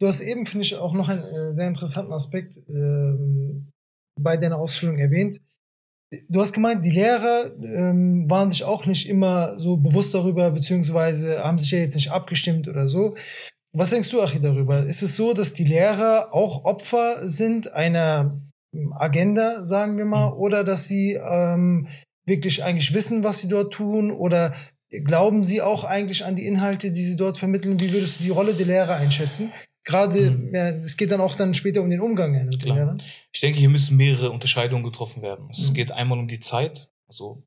Du hast eben, finde ich, auch noch einen äh, sehr interessanten Aspekt ähm, bei deiner Ausführung erwähnt. Du hast gemeint, die Lehrer ähm, waren sich auch nicht immer so bewusst darüber, beziehungsweise haben sich ja jetzt nicht abgestimmt oder so. Was denkst du, Achi, darüber? Ist es so, dass die Lehrer auch Opfer sind einer ähm, Agenda, sagen wir mal, oder dass sie ähm, wirklich eigentlich wissen, was sie dort tun? Oder glauben sie auch eigentlich an die Inhalte, die sie dort vermitteln? Wie würdest du die Rolle der Lehrer einschätzen? Gerade, Mhm. ja, es geht dann auch dann später um den Umgang ja, mit den. Lehrern. Ich denke, hier müssen mehrere Unterscheidungen getroffen werden. Es Mhm. geht einmal um die Zeit, also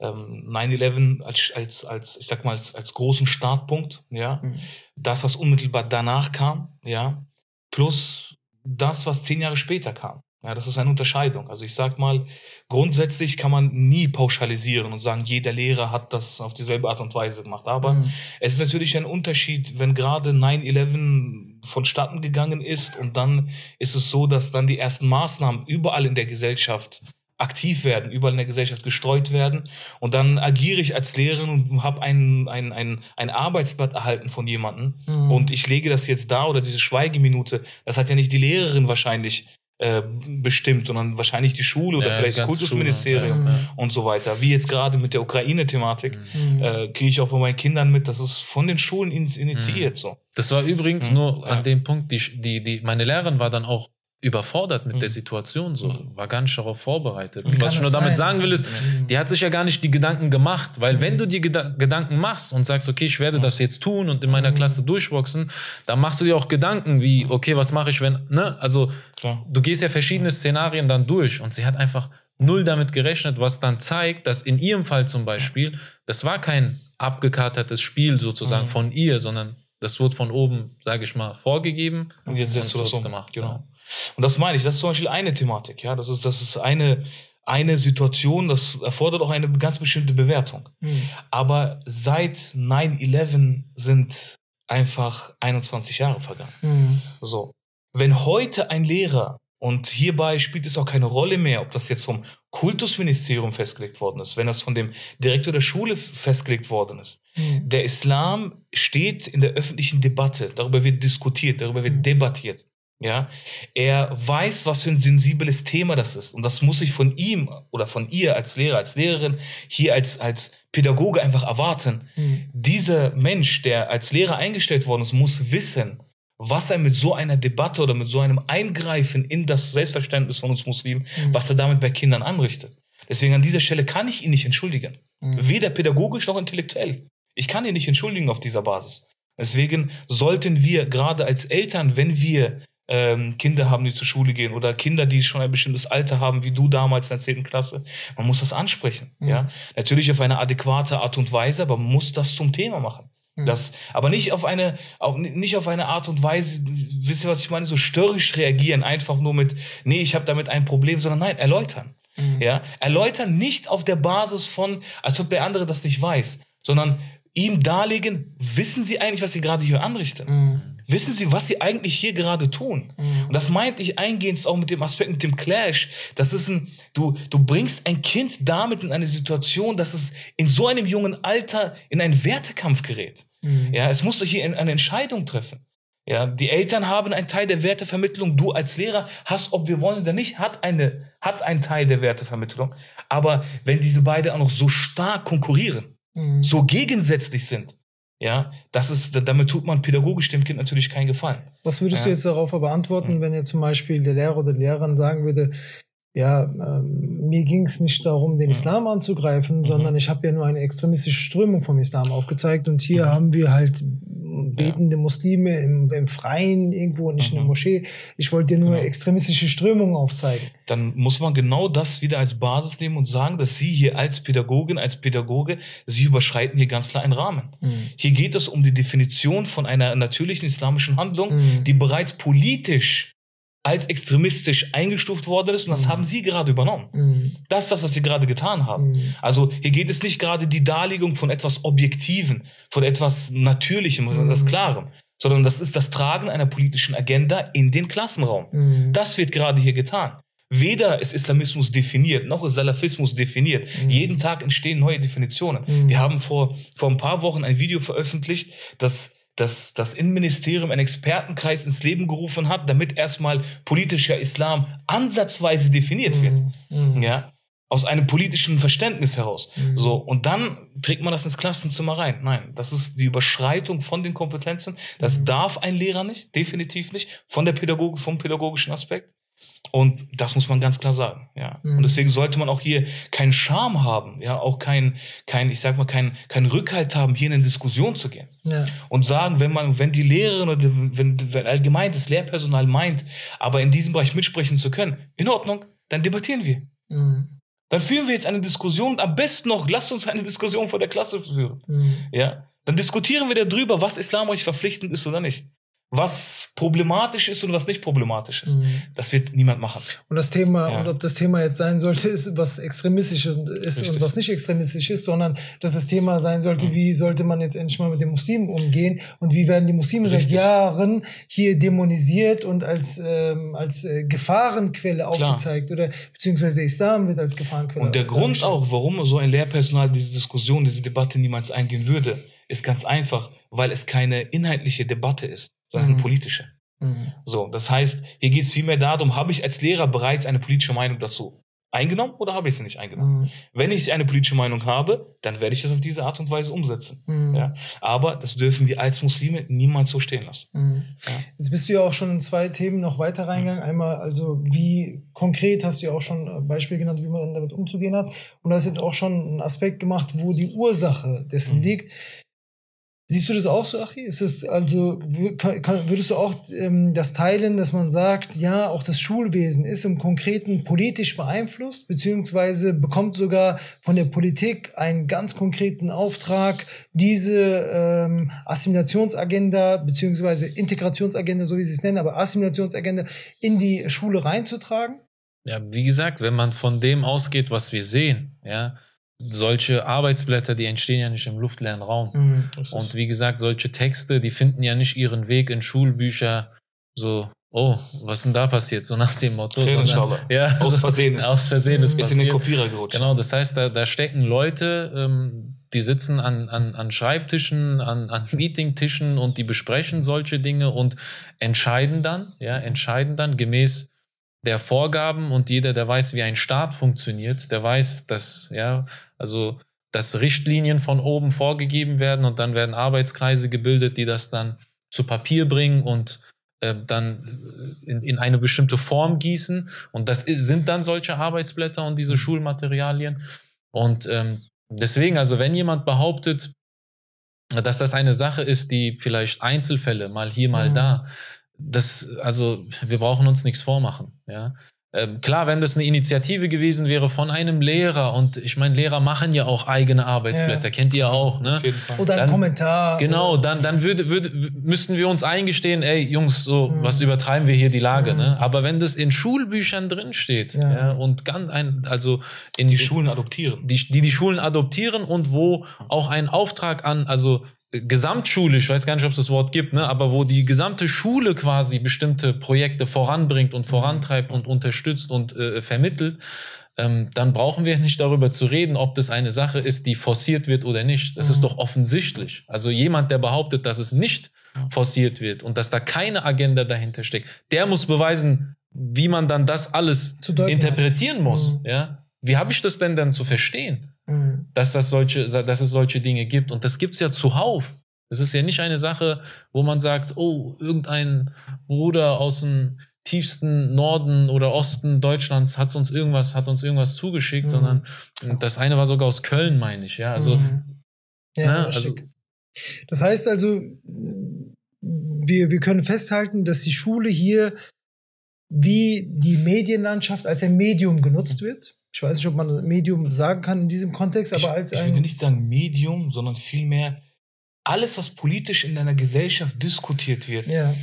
ähm, 9-11 als, als, als, ich sag mal, als, als großen Startpunkt, ja. Mhm. Das, was unmittelbar danach kam, ja, plus das, was zehn Jahre später kam. Ja, das ist eine Unterscheidung. Also ich sag mal, grundsätzlich kann man nie pauschalisieren und sagen, jeder Lehrer hat das auf dieselbe Art und Weise gemacht. Aber Mhm. es ist natürlich ein Unterschied, wenn gerade 9-11 vonstatten gegangen ist und dann ist es so, dass dann die ersten Maßnahmen überall in der Gesellschaft aktiv werden, überall in der Gesellschaft gestreut werden und dann agiere ich als Lehrerin und habe ein, ein, ein, ein Arbeitsblatt erhalten von jemandem Mhm. und ich lege das jetzt da oder diese Schweigeminute, das hat ja nicht die Lehrerin wahrscheinlich äh, bestimmt, sondern wahrscheinlich die Schule oder Ja, vielleicht das Kultusministerium Schule, ja. und so weiter. Wie jetzt gerade mit der Ukraine-Thematik Mhm. äh, kriege ich auch bei meinen Kindern mit, das ist von den Schulen in, initiiert. So. Das war übrigens Mhm. nur Ja. an dem Punkt, die, die, die, meine Lehrerin war dann auch überfordert mit Mhm. der Situation, so, Mhm. war gar nicht darauf vorbereitet. Wie Was ich nur das damit sein? sagen will, ist, Mhm. die hat sich ja gar nicht die Gedanken gemacht, weil Mhm. wenn du die Geda Gedanken machst und sagst, okay, ich werde das jetzt tun und in meiner Mhm. Klasse durchboxen, dann machst du dir auch Gedanken wie, okay, was mache ich, wenn, ne, also Klar. du gehst ja verschiedene Szenarien dann durch und sie hat einfach null damit gerechnet, was dann zeigt, dass in ihrem Fall zum Beispiel, das war kein abgekatertes Spiel sozusagen Mhm. von ihr, sondern das wurde von oben, sage ich mal, vorgegeben Und jetzt wird's um. gemacht. Genau. Ja. Und das meine ich, das ist zum Beispiel eine Thematik, ja. Das ist, das ist eine, eine Situation, das erfordert auch eine ganz bestimmte Bewertung. Mhm. Aber seit 9-11 sind einfach 21 Jahre vergangen. Mhm. So. Wenn heute ein Lehrer, und hierbei spielt es auch keine Rolle mehr, ob das jetzt vom Kultusministerium festgelegt worden ist, wenn das von dem Direktor der Schule festgelegt worden ist. Mhm. Der Islam steht in der öffentlichen Debatte, darüber wird diskutiert, darüber wird Mhm. debattiert. Ja, er weiß, was für ein sensibles Thema das ist. Und das muss ich von ihm oder von ihr als Lehrer, als Lehrerin, hier als, als Pädagoge einfach erwarten Mhm. dieser Mensch, der als Lehrer eingestellt worden ist, muss wissen, was er mit so einer Debatte oder mit so einem Eingreifen in das Selbstverständnis von uns Muslimen, Mhm. was er damit bei Kindern anrichtet. Deswegen an dieser Stelle kann ich ihn nicht entschuldigen. Mhm. Weder pädagogisch noch intellektuell. Ich kann ihn nicht entschuldigen auf dieser Basis. Deswegen sollten wir gerade als Eltern, wenn wir ähm, Kinder haben, die zur Schule gehen oder Kinder, die schon ein bestimmtes Alter haben, wie du damals in der 10. Klasse, man muss das ansprechen. Mhm. Ja? Natürlich auf eine adäquate Art und Weise, aber man muss das zum Thema machen. Mhm. Das, aber nicht auf eine, nicht auf eine Art und Weise, wisst ihr, was ich meine, so störrisch reagieren, einfach nur mit, nee, ich habe damit ein Problem, sondern nein, erläutern. Mhm. Ja, erläutern nicht auf der Basis von, als ob der andere das nicht weiß, sondern ihm darlegen, wissen Sie eigentlich, was Sie gerade hier anrichten? Wissen Sie, was Sie eigentlich hier gerade tun? Mhm. Und das meint ich eingehend auch mit dem Aspekt, mit dem Clash. Das ist ein, du, du bringst ein Kind damit in eine Situation, dass es in so einem jungen Alter in einen Wertekampf gerät. Mhm. Ja, es muss doch hier eine Entscheidung treffen. Ja, die Eltern haben einen Teil der Wertevermittlung. Du als Lehrer hast, ob wir wollen oder nicht, hat eine, hat einen Teil der Wertevermittlung. Aber wenn diese beide auch noch so stark konkurrieren, Mhm. so gegensätzlich sind, ja, das ist, damit tut man pädagogisch dem Kind natürlich keinen Gefallen. Was würdest du Ja. jetzt darauf aber antworten, Mhm. wenn jetzt zum Beispiel der Lehrer oder die Lehrerin sagen würde, ja, ähm, mir ging es nicht darum, den Ja. Islam anzugreifen, Mhm. sondern ich habe ja nur eine extremistische Strömung vom Islam aufgezeigt und hier Mhm. haben wir halt betende Muslime im, im Freien irgendwo, nicht in der Mhm. Moschee. Ich wollte dir nur Genau. extremistische Strömungen aufzeigen. dann muss man genau das wieder als Basis nehmen und sagen, dass Sie hier als Pädagogin, als Pädagoge, Sie überschreiten hier ganz klar einen Rahmen. Hier geht es um die Definition von einer natürlichen islamischen Handlung, Mhm. die bereits politisch als extremistisch eingestuft worden ist und das Mhm. haben Sie gerade übernommen. Mhm. Das ist das, was Sie gerade getan haben. Mhm. Also hier geht es nicht gerade die Darlegung von etwas Objektiven, von etwas Natürlichem, sondern Mhm. das Klarem, sondern das ist das Tragen einer politischen Agenda in den Klassenraum. Mhm. Das wird gerade hier getan. Weder ist Islamismus definiert, noch ist Salafismus definiert. Mhm. Jeden Tag entstehen neue Definitionen. Mhm. Wir haben vor, vor ein paar Wochen ein Video veröffentlicht, das das, das Innenministerium einen Expertenkreis ins Leben gerufen hat, damit erstmal politischer Islam ansatzweise definiert wird. Mhm. Ja? Aus einem politischen Verständnis heraus. Mhm. So, und dann trägt man das ins Klassenzimmer rein. Nein, das ist die Überschreitung von den Kompetenzen. Das Mhm. darf ein Lehrer nicht, definitiv nicht, von der Pädagogik, vom pädagogischen Aspekt. Und das muss man ganz klar sagen, ja. Mhm. Und deswegen sollte man auch hier keinen Charme haben, ja, auch kein, kein, ich sag mal, kein, kein Rückhalt haben, hier in eine Diskussion zu gehen Ja. und sagen, wenn man, wenn die Lehrerin oder wenn, wenn allgemein das Lehrpersonal meint, aber in diesem Bereich mitsprechen zu können, in Ordnung, dann debattieren wir. Mhm. Dann führen wir jetzt eine Diskussion und am besten noch, lasst uns eine Diskussion vor der Klasse führen. Mhm. Ja? Dann diskutieren wir darüber, was Islamrecht verpflichtend ist oder nicht. Was problematisch ist und was nicht problematisch ist. Mhm. Das wird niemand machen. Und das Thema, Ja. und ob das Thema jetzt sein sollte, ist, was extremistisch ist Richtig. und was nicht extremistisch ist, sondern dass das Thema sein sollte, Mhm. wie sollte man jetzt endlich mal mit den Muslimen umgehen und wie werden die Muslime seit Richtig. Jahren hier dämonisiert und als, ähm, als äh, Gefahrenquelle aufgezeigt oder beziehungsweise Islam wird als Gefahrenquelle Und der Grund auch, warum so ein Lehrpersonal diese Diskussion, diese Debatte niemals eingehen würde, ist ganz einfach, weil es keine inhaltliche Debatte ist, sondern eine Mhm. politische. Mhm. So, das heißt, hier geht es vielmehr darum, habe ich als Lehrer bereits eine politische Meinung dazu eingenommen oder habe ich sie nicht eingenommen? Mhm. Wenn ich eine politische Meinung habe, dann werde ich das auf diese Art und Weise umsetzen. Mhm. Ja. Aber das dürfen wir als Muslime niemals so stehen lassen. Mhm. Ja. Jetzt bist du ja auch schon in zwei Themen noch weiter reingegangen. Einmal, also wie konkret hast du ja auch schon ein Beispiel genannt, wie man damit umzugehen hat. Und du hast jetzt auch schon einen Aspekt gemacht, wo die Ursache dessen Mhm. liegt. Siehst du das auch so, Achi? Ist es also, würdest du auch ähm, das teilen, dass man sagt, ja, auch das Schulwesen ist im Konkreten politisch beeinflusst, beziehungsweise bekommt sogar von der Politik einen ganz konkreten Auftrag, diese ähm, Assimilationsagenda, beziehungsweise Integrationsagenda, so wie sie es nennen, aber Assimilationsagenda in die Schule reinzutragen? Ja, wie gesagt, wenn man von dem ausgeht, was wir sehen, ja, solche Arbeitsblätter, die entstehen ja nicht im luftleeren Raum. Mhm. Und wie gesagt, solche Texte, die finden ja nicht ihren Weg in Schulbücher so, oh, was ist denn da passiert? So nach dem Motto. Sondern-. *laughs* Ja, Aus so- Versehen *laughs* ist, Aus Versehen ist ist in den. Kopierer gerutscht. Genau, das heißt, da, da stecken Leute, ähm, die sitzen an, an, an Schreibtischen, an, an *laughs* Meetingtischen und die besprechen solche Dinge und entscheiden dann, ja, entscheiden dann gemäß der Vorgaben und jeder, der weiß, wie ein Staat funktioniert, der weiß, dass, ja, also, dass Richtlinien von oben vorgegeben werden und dann werden Arbeitskreise gebildet, die das dann zu Papier bringen und äh, dann in, in eine bestimmte Form gießen. Und das sind dann solche Arbeitsblätter und diese Schulmaterialien. Und ähm, deswegen, also wenn jemand behauptet, dass das eine Sache ist, die vielleicht Einzelfälle, mal hier, mal Mhm. da, das, also wir brauchen uns nichts vormachen. Ja? Ähm, klar, wenn das eine Initiative gewesen wäre von einem Lehrer, und ich meine, Lehrer machen ja auch eigene Arbeitsblätter, Ja. kennt ihr auch, ne? Auf jeden Fall. Oder ein Dann- Kommentar. Genau, oder- dann, dann würde, würde, müssten wir uns eingestehen, ey, Jungs, so, Mhm. was übertreiben wir hier die Lage, Mhm. ne? Aber wenn das in Schulbüchern drinsteht, Ja. ja. und ganz ein, also in Die Schulen adoptieren. die, die die Schulen adoptieren und wo auch ein Auftrag an, also Gesamtschule, ich weiß gar nicht, ob es das Wort gibt, ne, aber wo die gesamte Schule quasi bestimmte Projekte voranbringt und vorantreibt und unterstützt und äh, vermittelt, ähm, dann brauchen wir nicht darüber zu reden, ob das eine Sache ist, die forciert wird oder nicht. Das Mhm. ist doch offensichtlich. Also jemand, der behauptet, dass es nicht forciert wird und dass da keine Agenda dahinter steckt, der muss beweisen, wie man dann das alles interpretieren muss. Mhm. Ja? Wie habe ich das denn dann zu verstehen? Mhm. dass, das solche, dass es solche Dinge gibt. Und das gibt es ja zuhauf. Es ist ja nicht eine Sache, wo man sagt, oh, irgendein Bruder aus dem tiefsten Norden oder Osten Deutschlands hat uns irgendwas, hat uns irgendwas zugeschickt, Mhm. sondern das eine war sogar aus Köln, meine ich, ja. Also, Mhm. ja, ne, also Das heißt also, wir, wir können festhalten, dass die Schule hier wie die Medienlandschaft als ein Medium genutzt wird. Ich weiß nicht, ob man Medium sagen kann in diesem Kontext, aber ich, als ich ein. würde nicht sagen Medium, sondern vielmehr alles, was politisch in einer Gesellschaft diskutiert wird, ja,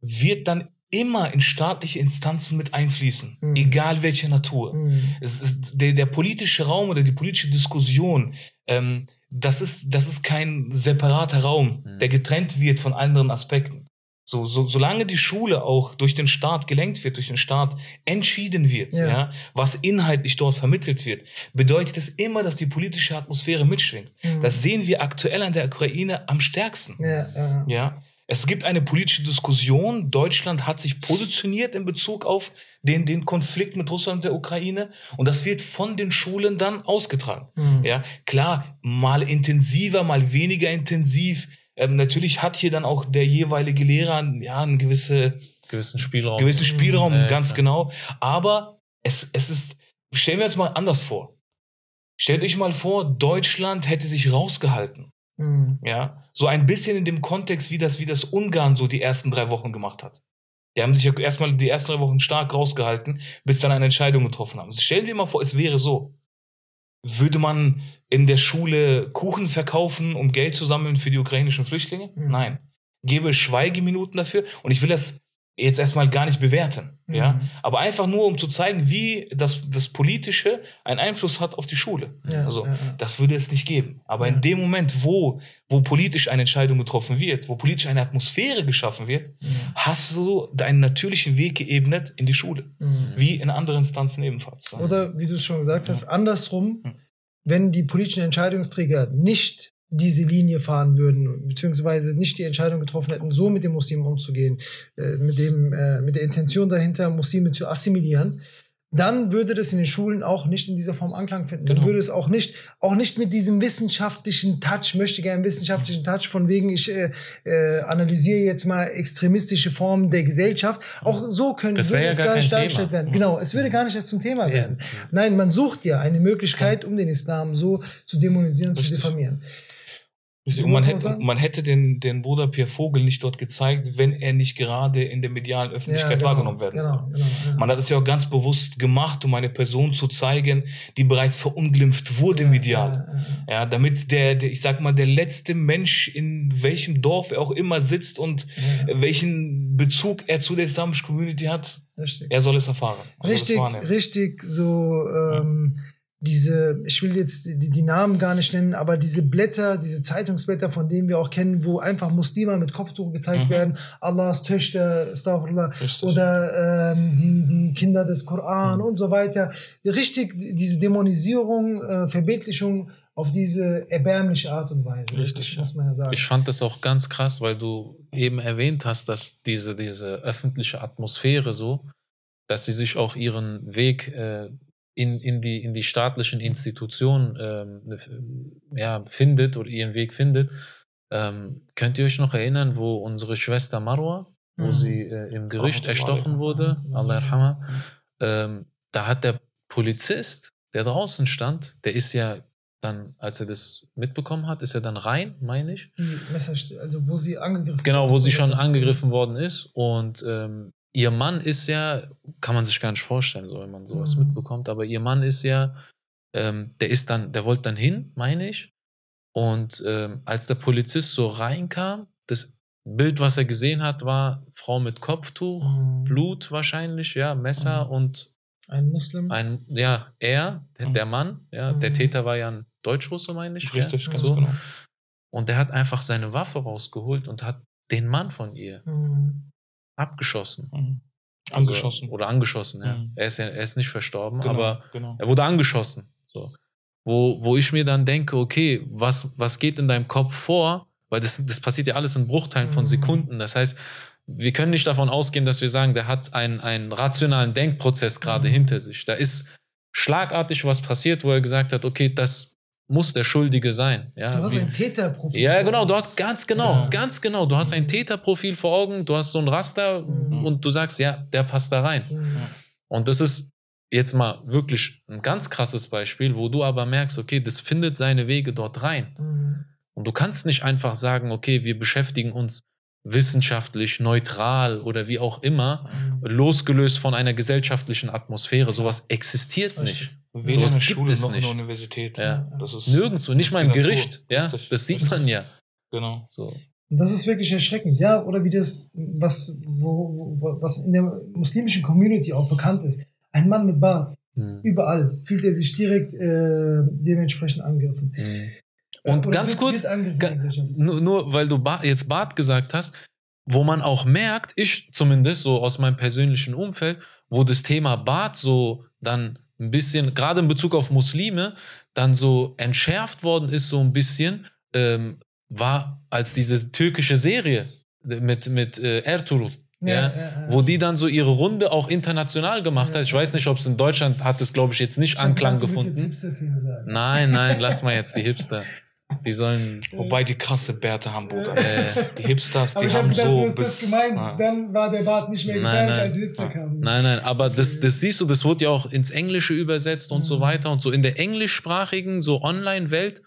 wird dann immer in staatliche Instanzen mit einfließen, Mhm. egal welcher Natur. mhm. Es ist der, der politische Raum oder die politische Diskussion, ähm, das, ist, das ist kein separater Raum, Mhm. der getrennt wird von anderen Aspekten. So, so, solange die Schule auch durch den Staat gelenkt wird, durch den Staat entschieden wird, Ja. ja. was inhaltlich dort vermittelt wird, bedeutet es immer, dass die politische Atmosphäre mitschwingt. Mhm. Das sehen wir aktuell an der Ukraine am stärksten. ja, ja. Ja, es gibt eine politische Diskussion. Deutschland hat sich positioniert in Bezug auf den, den Konflikt mit Russland und der Ukraine. Und das wird von den Schulen dann ausgetragen. Mhm. Ja, klar, mal intensiver, mal weniger intensiv. Ähm, natürlich hat hier dann auch der jeweilige Lehrer ja, einen gewisse, gewissen Spielraum. gewissen Spielraum, Ja, ja, ganz klar. genau. Aber es, es ist, stellen wir uns mal anders vor. Stellt euch mal vor, Deutschland hätte sich rausgehalten. Mhm. Ja, so ein bisschen in dem Kontext, wie das, wie das Ungarn so die ersten drei Wochen gemacht hat. Die haben sich ja erstmal die ersten drei Wochen stark rausgehalten, bis dann eine Entscheidung getroffen haben. Stellen wir mal vor, es wäre so. Würde man in der Schule Kuchen verkaufen, um Geld zu sammeln für die ukrainischen Flüchtlinge? Mhm. Nein. Gebe Schweigeminuten dafür. Und ich will das jetzt erstmal gar nicht bewerten. Ja? Mhm. Aber einfach nur, um zu zeigen, wie das, das Politische einen Einfluss hat auf die Schule. Ja, Also, ja, ja. das würde es nicht geben. Aber Ja. in dem Moment, wo, wo politisch eine Entscheidung getroffen wird, wo politisch eine Atmosphäre geschaffen wird, Mhm. hast du deinen natürlichen Weg geebnet in die Schule. Mhm. Wie in anderen Instanzen ebenfalls. Oder wie du es schon gesagt hast, andersrum, Mhm. Wenn die politischen Entscheidungsträger nicht diese Linie fahren würden, beziehungsweise nicht die Entscheidung getroffen hätten, so mit den Muslimen umzugehen, äh, mit, dem, äh, mit der Intention dahinter, Muslime zu assimilieren, dann würde das in den Schulen auch nicht in dieser Form Anklang finden. Dann Genau. würde es auch nicht, auch nicht mit diesem wissenschaftlichen Touch, möchte gerne wissenschaftlichen Touch, von wegen, ich äh, äh, analysiere jetzt mal extremistische Formen der Gesellschaft. Auch so können Das würde ja es gar gar nicht dargestellt werden. Genau, es würde gar nicht erst zum Thema Ja. werden. Nein, man sucht ja eine Möglichkeit, um den Islam so zu dämonisieren, zu Richtig. diffamieren. Und man hätte, man hätte den, den Bruder Pierre Vogel nicht dort gezeigt, wenn er nicht gerade in der medialen Öffentlichkeit genau, wahrgenommen werden Genau, genau. ja. Man hat es ja auch ganz bewusst gemacht, um eine Person zu zeigen, die bereits verunglimpft wurde medial. Ja, ja, ja. Ja, damit der, der, ich sag mal, der letzte Mensch in welchem Dorf er auch immer sitzt und Ja, welchen Bezug er zu der islamischen Community hat, richtig. er soll es erfahren. Er Richtig, richtig so ähm, diese, ich will jetzt die, die Namen gar nicht nennen, aber diese Blätter, diese Zeitungsblätter, von denen wir auch kennen, wo einfach Muslime mit Kopftuch gezeigt Mhm. werden, Allahs Töchter, Astaghfirullah, oder ähm, die, die Kinder des Koran Mhm. und so weiter. Richtig, diese Dämonisierung, äh, Verbildlichung auf diese erbärmliche Art und Weise. Richtig, muss man ja sagen. Ich fand das auch ganz krass, weil du eben erwähnt hast, dass diese, diese öffentliche Atmosphäre so, dass sie sich auch ihren Weg äh, in, in, die, in die staatlichen Institutionen ähm, ne- ja, findet oder ihren Weg findet. Ähm, könnt ihr euch noch erinnern, wo unsere Schwester Marwa, wo Mhm. sie äh, im Gericht erstochen wurde, Allah yarhamha, ähm, da hat der Polizist, der draußen stand, der ist ja dann, als er das mitbekommen hat, ist er dann rein, meine ich. die Messer, also wo sie angegriffen Genau, wo sie schon angegriffen worden ist. Und ähm, ihr Mann ist ja, kann man sich gar nicht vorstellen, so wenn man sowas Mhm. mitbekommt, aber ihr Mann ist ja, ähm, der ist dann, der wollte dann hin, meine ich. Und ähm, als der Polizist so reinkam, das Bild, was er gesehen hat, war Frau mit Kopftuch, Mhm. Blut wahrscheinlich, ja, Messer Mhm. und Ein Muslim. ein, ja, er, der, Mhm. der Mann, ja, der Mhm. Täter war ja ein Deutschrusse, meine ich. Richtig, ja, ganz so. genau. Und der hat einfach seine Waffe rausgeholt und hat den Mann von ihr Mhm. Abgeschossen. Mhm. Also- Angeschossen. Oder angeschossen, ja. Mhm. Er, ist er ist nicht verstorben, Genau, aber genau. er wurde angeschossen. So. Wo, wo ich mir dann denke, okay, was, was geht in deinem Kopf vor? Weil das, das passiert ja alles in Bruchteilen von Mhm. Sekunden. Das heißt, wir können nicht davon ausgehen, dass wir sagen, der hat einen, einen rationalen Denkprozess gerade Mhm. hinter sich. Da ist schlagartig was passiert, wo er gesagt hat, okay, das muss der Schuldige sein. Ja, Du hast wie- ein Täterprofil. ja, genau, du hast ganz genau, Ja. ganz genau, du hast ein Täterprofil vor Augen, du hast so ein Raster Mhm. und du sagst, ja, der passt da rein. Mhm. Und das ist jetzt mal wirklich ein ganz krasses Beispiel, wo du aber merkst, okay, das findet seine Wege dort rein. Mhm. Und du kannst nicht einfach sagen, okay, wir beschäftigen uns wissenschaftlich, neutral oder wie auch immer, Mhm. losgelöst von einer gesellschaftlichen Atmosphäre. Sowas existiert Richtig. nicht. Weder der gibt Schule es noch in nicht. der Universität. Ja. Das ist Nirgendwo, nicht mal im. Gericht. Ja, Richtig. das sieht man ja. Genau. So. Und das ist wirklich erschreckend, ja, oder wie das, was, wo, wo, was in der muslimischen Community auch bekannt ist. Ein Mann mit Bart, Hm. überall fühlt er sich direkt äh, dementsprechend angegriffen. Hm. Und Oder ganz wird- kurz, nur, nur weil du ba jetzt Bart gesagt hast, wo man auch merkt, ich zumindest so aus meinem persönlichen Umfeld, wo das Thema Bart so dann ein bisschen, gerade in Bezug auf Muslime, dann so entschärft worden ist, so ein bisschen, ähm, war als diese türkische Serie mit, mit äh, Ertuğrul. Ja, wo die dann so ihre Runde auch international gemacht Ja. hat. Ich weiß nicht, ob es in Deutschland hat es, glaube ich, jetzt nicht Anklang gefunden. Nein, nein, lass mal jetzt die Hipster. *laughs* Die sollen. *laughs* Wobei die krasse Bärte haben, Bruder. Äh, Die Hipsters, die ich habe haben gedacht, so du hast bis. das gemeint. Ja. Dann war der Bart nicht mehr Nein, gefährlich, nein. als die Hipster kamen. Nein, nein, aber das, das siehst du, das wurde ja auch ins Englische übersetzt und so Mhm. weiter. Und so in der englischsprachigen, so Online-Welt,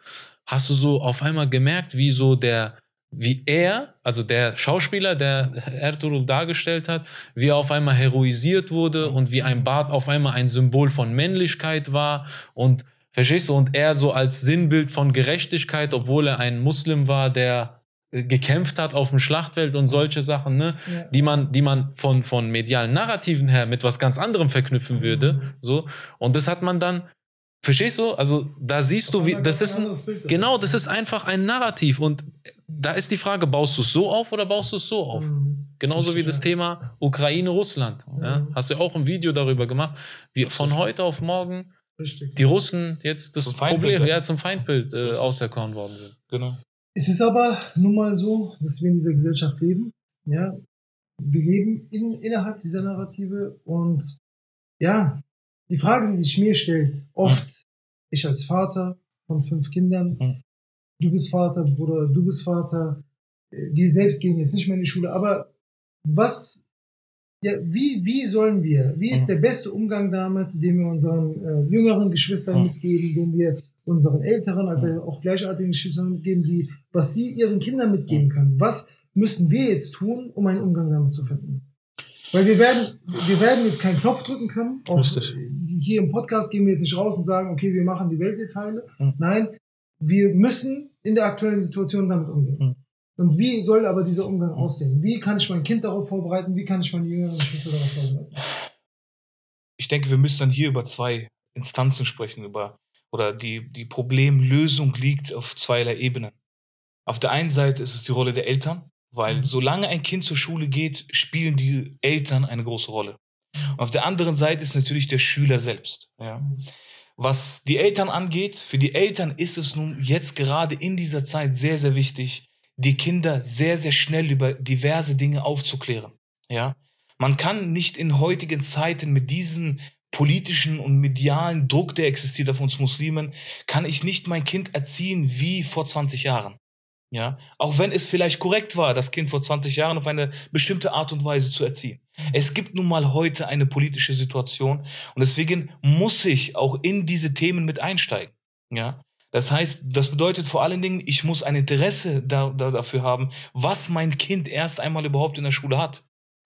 hast du so auf einmal gemerkt, wie so der, wie er, also der Schauspieler, der Ertuğrul dargestellt hat, wie er auf einmal heroisiert wurde und wie ein Bart auf einmal ein Symbol von Männlichkeit war und verstehst du, und er so als Sinnbild von Gerechtigkeit, obwohl er ein Muslim war, der äh, gekämpft hat auf dem Schlachtfeld und solche Sachen, ne? Ja. die man, die man von, von medialen Narrativen her mit was ganz anderem verknüpfen würde. Mhm. So. Und das hat man dann, verstehst du? Also da siehst du, wie, das ist ein, genau, das ist einfach ein Narrativ. Und da ist die Frage, baust du es so auf oder baust du es so auf? Mhm. Genauso wie das Ja. Thema Ukraine-Russland. Ja? Mhm. Hast du ja auch ein Video darüber gemacht, wie von heute auf morgen Richtig. die Russen jetzt das Zum Feindbild, Problem, ja. zum Feindbild äh, auserkoren worden sind. Genau. Es ist aber nun mal so, dass wir in dieser Gesellschaft leben. Ja, wir leben in, innerhalb dieser Narrative und ja, die Frage, die sich mir stellt, oft, ich als Vater von fünf Kindern, Mhm. du bist Vater, Bruder, du bist Vater, äh, wir selbst gehen jetzt nicht mehr in die Schule, aber was, ja, wie, wie sollen wir, wie ist Mhm. der beste Umgang damit, den wir unseren äh, jüngeren Geschwistern Mhm. mitgeben, den wir unseren älteren, also Mhm. auch gleichartigen Geschwistern mitgeben, die, was sie ihren Kindern mitgeben können. Was müssten wir jetzt tun, um einen Umgang damit zu finden? Weil wir werden, wir werden jetzt keinen Knopf drücken können. Auch Richtig. hier im Podcast gehen wir jetzt nicht raus und sagen, okay, wir machen die Welt jetzt heile. Mhm. Nein, wir müssen in der aktuellen Situation damit umgehen. Mhm. Und wie soll aber dieser Umgang aussehen? Wie kann ich mein Kind darauf vorbereiten? Wie kann ich meine jüngeren Geschwister darauf vorbereiten? Ich denke, wir müssen dann hier über zwei Instanzen sprechen, über oder die, die Problemlösung liegt auf zweierlei Ebenen. Auf der einen Seite ist es die Rolle der Eltern, weil Mhm. solange ein Kind zur Schule geht, spielen die Eltern eine große Rolle. Und auf der anderen Seite ist natürlich der Schüler selbst. Ja. Was die Eltern angeht, für die Eltern ist es nun jetzt gerade in dieser Zeit sehr, sehr wichtig, die Kinder sehr, sehr schnell über diverse Dinge aufzuklären. Ja. Man kann nicht in heutigen Zeiten mit diesem politischen und medialen Druck, der existiert auf uns Muslimen, kann ich nicht mein Kind erziehen wie vor 20 Jahren. Ja, auch wenn es vielleicht korrekt war, das Kind vor 20 Jahren auf eine bestimmte Art und Weise zu erziehen. Es gibt nun mal heute eine politische Situation und deswegen muss ich auch in diese Themen mit einsteigen. Ja, das heißt, das bedeutet vor allen Dingen, ich muss ein Interesse da, da, dafür haben, was mein Kind erst einmal überhaupt in der Schule hat,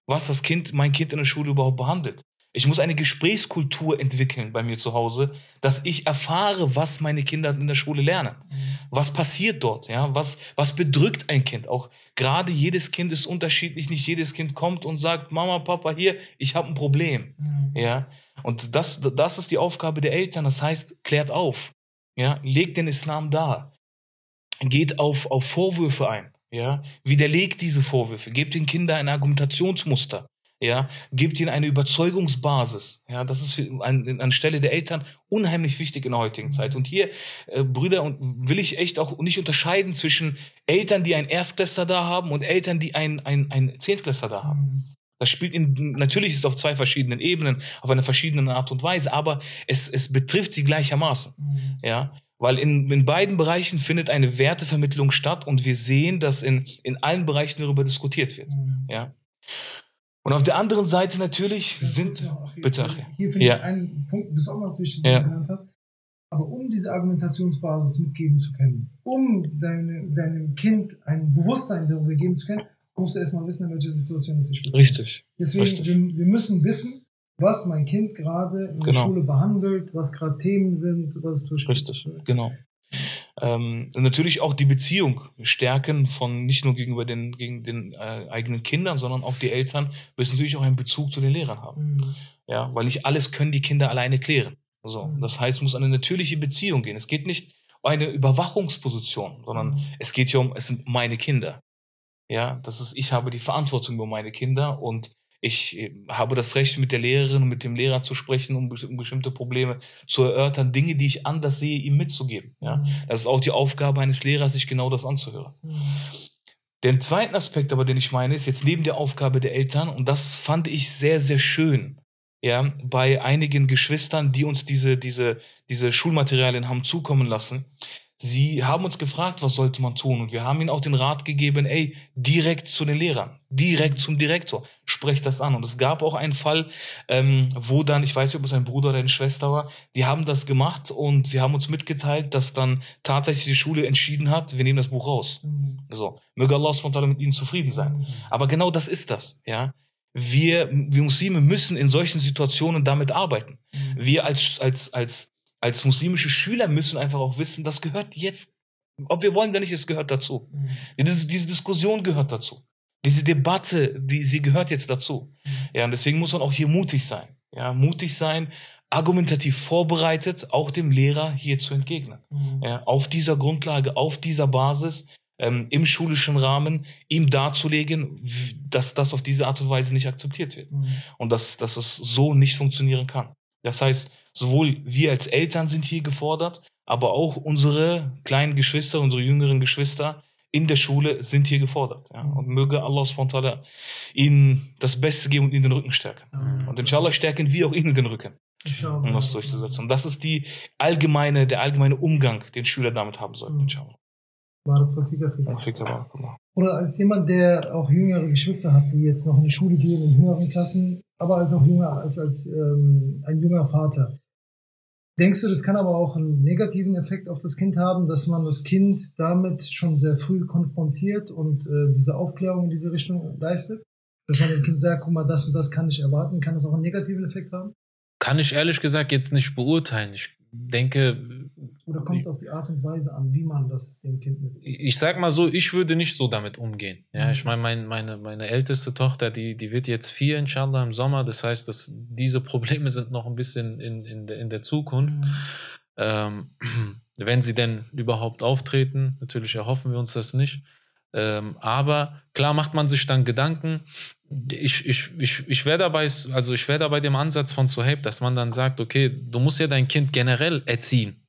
was das Kind, mein Kind in der Schule überhaupt behandelt. Ich muss eine Gesprächskultur entwickeln bei mir zu Hause, dass ich erfahre, was meine Kinder in der Schule lernen. Was passiert dort? Ja, was, was bedrückt ein Kind? Auch gerade jedes Kind ist unterschiedlich. Nicht jedes Kind kommt und sagt, Mama, Papa, hier, ich habe ein Problem. Ja, und das, das ist die Aufgabe der Eltern. Das heißt, klärt auf. Ja, legt den Islam dar. Geht auf, auf Vorwürfe ein. Ja, widerlegt diese Vorwürfe. Gebt den Kindern ein Argumentationsmuster. Ja, gebt ihnen eine Überzeugungsbasis. Ja, das ist für, an, anstelle der Eltern unheimlich wichtig in der heutigen Zeit. Und hier, äh, Brüder, und will ich echt auch nicht unterscheiden zwischen Eltern, die einen Erstklässler da haben und Eltern, die einen, einen, einen Zehntklässler da haben. Das spielt in, natürlich ist es auf zwei verschiedenen Ebenen, auf eine verschiedene Art und Weise, aber es, es betrifft sie gleichermaßen. Ja. Weil in, in beiden Bereichen findet eine Wertevermittlung statt und wir sehen, dass in, in allen Bereichen darüber diskutiert wird. Mhm. Ja. Und auf der anderen Seite natürlich sind. Ja, Achim, Bitte, Achim. Hier finde Ja. ich einen Punkt besonders wichtig, den Ja. du genannt hast. Aber um diese Argumentationsbasis mitgeben zu können, um deine, deinem Kind ein Bewusstsein darüber geben zu können, musst du erstmal wissen, in welcher Situation es sich befindet. Richtig. Deswegen, richtig. wir, wir müssen wissen, was mein Kind gerade in der Genau. Schule behandelt, was gerade Themen sind, was es durchgeht. Richtig, genau. Ähm, und natürlich auch die Beziehung stärken von nicht nur gegenüber den, gegen den äh, eigenen Kindern, sondern auch die Eltern müssen natürlich auch einen Bezug zu den Lehrern haben. Mhm. Ja, weil nicht alles können die Kinder alleine klären. So, Mhm. das heißt, es muss eine natürliche Beziehung gehen. Es geht nicht um eine Überwachungsposition, sondern Mhm. es geht hier um, es sind meine Kinder. Ja, das ist, ich habe die Verantwortung über meine Kinder und ich äh, habe das Recht, mit der Lehrerin und mit dem Lehrer zu sprechen, um, um bestimmte Probleme zu erörtern, Dinge, die ich anders sehe, ihm mitzugeben. Ja, Mhm. das ist auch die Aufgabe eines Lehrers, sich genau das anzuhören. Mhm. Den zweiten Aspekt aber, den ich meine, ist jetzt neben der Aufgabe der Eltern, und das fand ich sehr, sehr schön, ja, bei einigen Geschwistern, die uns diese, diese, diese Schulmaterialien haben zukommen lassen. Sie haben uns gefragt, was sollte man tun? Und wir haben ihnen auch den Rat gegeben, ey, direkt zu den Lehrern, direkt zum Direktor, sprecht das an. Und es gab auch einen Fall, ähm, wo dann, ich weiß nicht, ob es ein Bruder oder eine Schwester war, die haben das gemacht und sie haben uns mitgeteilt, dass dann tatsächlich die Schule entschieden hat, wir nehmen das Buch raus. Mhm. So, möge Allah SWT mit ihnen zufrieden sein. Mhm. Aber genau das ist das, ja. Wir, wir Muslime müssen in solchen Situationen damit arbeiten. Mhm. Wir als, als, als, als muslimische Schüler müssen einfach auch wissen, das gehört jetzt, ob wir wollen oder nicht, es gehört dazu. Mhm. Diese, diese Diskussion gehört dazu. Diese Debatte, die, sie gehört jetzt dazu. Mhm. Ja, und deswegen muss man auch hier mutig sein. Ja, mutig sein, argumentativ vorbereitet, auch dem Lehrer hier zu entgegnen. Mhm. Ja, auf dieser Grundlage, auf dieser Basis, ähm, im schulischen Rahmen, ihm darzulegen, dass das auf diese Art und Weise nicht akzeptiert wird Mhm. und dass, dass es so nicht funktionieren kann. Das heißt, sowohl wir als Eltern sind hier gefordert, aber auch unsere kleinen Geschwister, unsere jüngeren Geschwister in der Schule sind hier gefordert. Ja? Und möge Allah spontan ihnen das Beste geben und ihnen den Rücken stärken. Und inshallah stärken wir auch ihnen den Rücken, um das durchzusetzen. Und das ist die allgemeine, der allgemeine Umgang, den Schüler damit haben sollten, Mhm. inshallah. Oder als jemand, der auch jüngere Geschwister hat, die jetzt noch in die Schule gehen, in höheren Klassen, aber als auch jünger, als, als ähm, ein junger Vater. Denkst du, das kann aber auch einen negativen Effekt auf das Kind haben, dass man das Kind damit schon sehr früh konfrontiert und äh, diese Aufklärung in diese Richtung leistet? Dass man dem Kind sagt, guck mal, das und das kann ich erwarten, kann das auch einen negativen Effekt haben? Kann ich ehrlich gesagt jetzt nicht beurteilen. Ich denke, Oder kommt es auf die Art und Weise an, wie man das dem Kind mit? ich sag mal so, ich würde nicht so damit umgehen. Ja, Mhm. ich meine, mein, meine, meine älteste Tochter, die, die wird jetzt vier, inshallah, im Sommer. Das heißt, dass diese Probleme sind noch ein bisschen in, in, der, in der Zukunft. Ähm, *clears throat* wenn sie denn überhaupt auftreten, natürlich erhoffen wir uns das nicht. Ähm, aber klar macht man sich dann Gedanken. Ich, ich, ich, ich wäre dabei, also ich wäre dabei dem Ansatz von Suhaib, dass man dann sagt, okay, du musst ja dein Kind generell erziehen.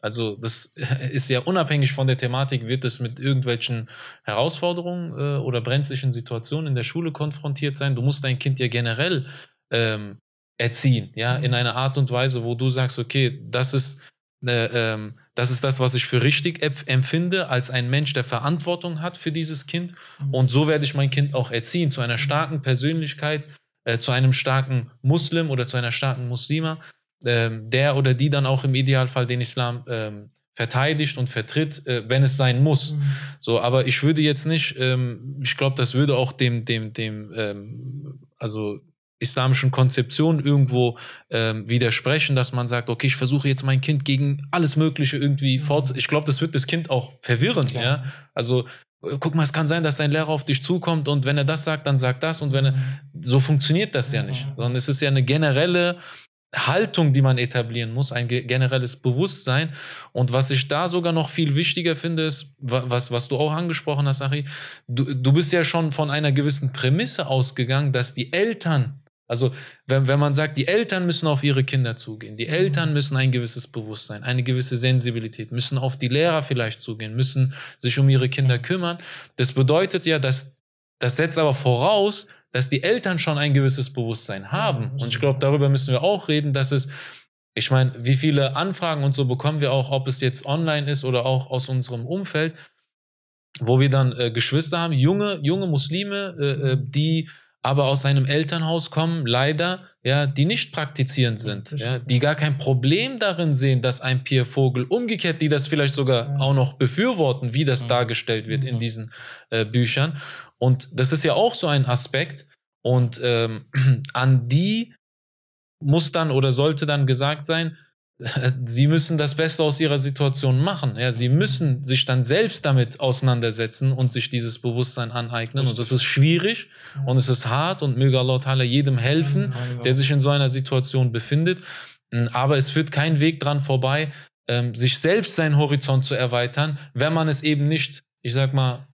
Mhm. Also das *laughs* ist ja unabhängig von der Thematik, wird es mit irgendwelchen Herausforderungen äh, oder brenzlichen Situationen in der Schule konfrontiert sein. Du musst dein Kind ja generell ähm, erziehen, ja, in einer Art und Weise, wo du sagst, okay, das ist, äh, ähm, das ist das, was ich für richtig empf- empfinde, als ein Mensch, der Verantwortung hat für dieses Kind. Mhm. Und so werde ich mein Kind auch erziehen, zu einer starken Persönlichkeit, äh, zu einem starken Muslim oder zu einer starken Muslima, ähm, der oder die dann auch im Idealfall den Islam ähm, verteidigt und vertritt, äh, wenn es sein muss. Mhm. So, aber ich würde jetzt nicht, ähm, ich glaube, das würde auch dem, dem, dem, ähm, also islamischen Konzeption irgendwo ähm, widersprechen, dass man sagt, okay, ich versuche jetzt mein Kind gegen alles Mögliche irgendwie Mhm. fort. Ich glaube, das wird das Kind auch verwirren, Klar. ja. Also äh, guck mal, es kann sein, dass dein Lehrer auf dich zukommt und wenn er das sagt, dann sagt das und wenn er so funktioniert das ja nicht, sondern es ist ja eine generelle Haltung, die man etablieren muss, ein ge- generelles Bewusstsein. Und was ich da sogar noch viel wichtiger finde, ist, wa- was, was du auch angesprochen hast, Ari, du, du bist ja schon von einer gewissen Prämisse ausgegangen, dass die Eltern, also wenn, wenn man sagt, die Eltern müssen auf ihre Kinder zugehen, die Eltern müssen ein gewisses Bewusstsein, eine gewisse Sensibilität, müssen auf die Lehrer vielleicht zugehen, müssen sich um ihre Kinder kümmern. Das bedeutet ja, dass das setzt aber voraus, dass die Eltern schon ein gewisses Bewusstsein haben. Und ich glaube, darüber müssen wir auch reden, dass es ich meine, wie viele Anfragen und so bekommen wir auch, ob es jetzt online ist oder auch aus unserem Umfeld, wo wir dann äh, Geschwister haben, junge, junge Muslime, äh, äh, die aber aus einem Elternhaus kommen, leider, ja, die nicht praktizierend sind, ja, die gar kein Problem darin sehen, dass ein Pierre Vogel, umgekehrt, die das vielleicht sogar ja. auch noch befürworten, wie das ja. dargestellt wird in diesen äh, Büchern. Und das ist ja auch so ein Aspekt. Und ähm, *clears throat* an die muss dann oder sollte dann gesagt sein, *laughs* sie müssen das Beste aus ihrer Situation machen. Ja, sie müssen sich dann selbst damit auseinandersetzen und sich dieses Bewusstsein aneignen. Und das ist schwierig und es ist hart und möge Allah Ta'ala jedem helfen, der sich in so einer Situation befindet. Hm, aber es führt kein Weg dran vorbei, ähm, sich selbst seinen Horizont zu erweitern, wenn man es eben nicht, ich sag mal,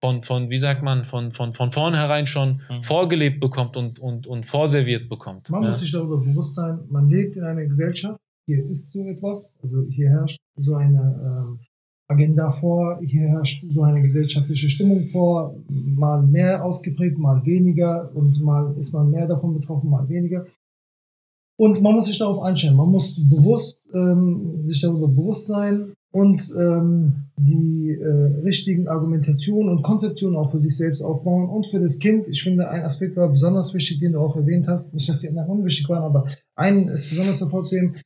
von, von wie sagt man, von, von, von vornherein schon mhm. vorgelebt bekommt und, und, und vorserviert bekommt. Man ja. muss sich darüber bewusst sein, man lebt in einer Gesellschaft, hier ist so etwas, also hier herrscht so eine äh, Agenda vor, hier herrscht so eine gesellschaftliche Stimmung vor, mal mehr ausgeprägt, mal weniger und mal ist man mehr davon betroffen, mal weniger. Und man muss sich darauf einstellen, man muss bewusst ähm, sich darüber bewusst sein, und ähm, die äh, richtigen Argumentationen und Konzeptionen auch für sich selbst aufbauen und für das Kind. Ich finde, ein Aspekt war besonders wichtig, den du auch erwähnt hast. Nicht, dass die anderen unwichtig waren, aber einen ist besonders hervorzuheben.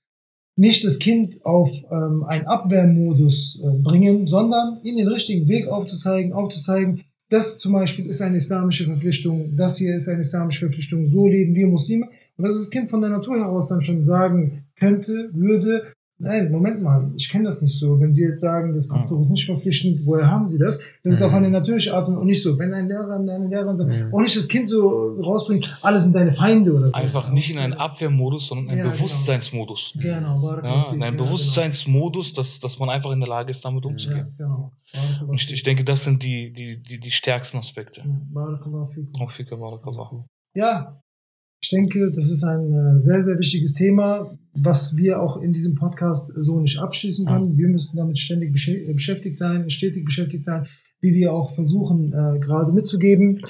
Nicht das Kind auf ähm, einen Abwehrmodus äh, bringen, sondern ihnen den richtigen Weg aufzuzeigen, aufzuzeigen, das zum Beispiel ist eine islamische Verpflichtung, das hier ist eine islamische Verpflichtung, so leben wir Muslime. Und dass das Kind von der Natur heraus dann schon sagen könnte, würde, Nein, Moment mal, ich kenne das nicht so. Wenn Sie jetzt sagen, das Kopftuch ist nicht verpflichtend, woher haben Sie das? Das ist auf eine natürliche Art und nicht so. Wenn ein Lehrer, eine Lehrerin sagt, mhm. auch nicht das Kind so rausbringt, alle sind deine Feinde oder so. Einfach nicht in einen Abwehrmodus, sondern in einen ja, genau. Bewusstseinsmodus. Genau, genau ja, in einem Bewusstseinsmodus, dass, dass man einfach in der Lage ist, damit umzugehen. Ja, genau. Und ich, ich denke, das sind die, die, die, die stärksten Aspekte. Ja, ich denke, das ist ein äh, sehr, sehr wichtiges Thema, was wir auch in diesem Podcast so nicht abschließen können. Wir müssen damit ständig beschäftigt sein, stetig beschäftigt sein, wie wir auch versuchen, äh, gerade mitzugeben.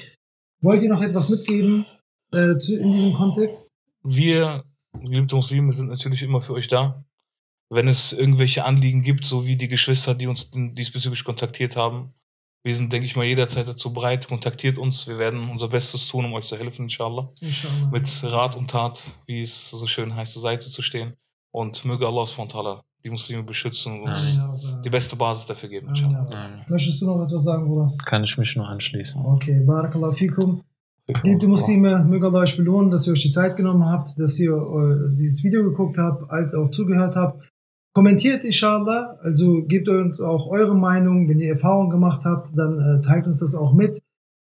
Wollt ihr noch etwas mitgeben äh, zu, in diesem Kontext? Wir, geliebte Muslime, sind natürlich immer für euch da. Wenn es irgendwelche Anliegen gibt, so wie die Geschwister, die uns diesbezüglich kontaktiert haben, wir sind, denke ich mal, jederzeit dazu bereit. Kontaktiert uns. Wir werden unser Bestes tun, um euch zu helfen, inshallah. inshallah. Mit Rat und Tat, wie es so schön heißt, zur Seite zu stehen. Und möge Allah SWT die Muslime beschützen und uns Amen. die beste Basis dafür geben. Amen. Möchtest du noch etwas sagen, Bruder? Kann ich mich nur anschließen. Okay, Barakallah fikum. Liebe Muslime, möge Allah euch belohnen, dass ihr euch die Zeit genommen habt, dass ihr äh, dieses Video geguckt habt, als auch zugehört habt. Kommentiert inshallah, also gebt uns auch eure Meinung. Wenn ihr Erfahrungen gemacht habt, dann äh, teilt uns das auch mit.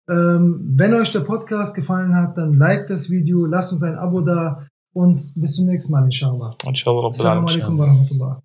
Ähm, wenn euch der Podcast gefallen hat, dann liked das Video, lasst uns ein Abo da und bis zum nächsten Mal, inshallah. Inshallah. Assalamu alaikum wa rahmatullah.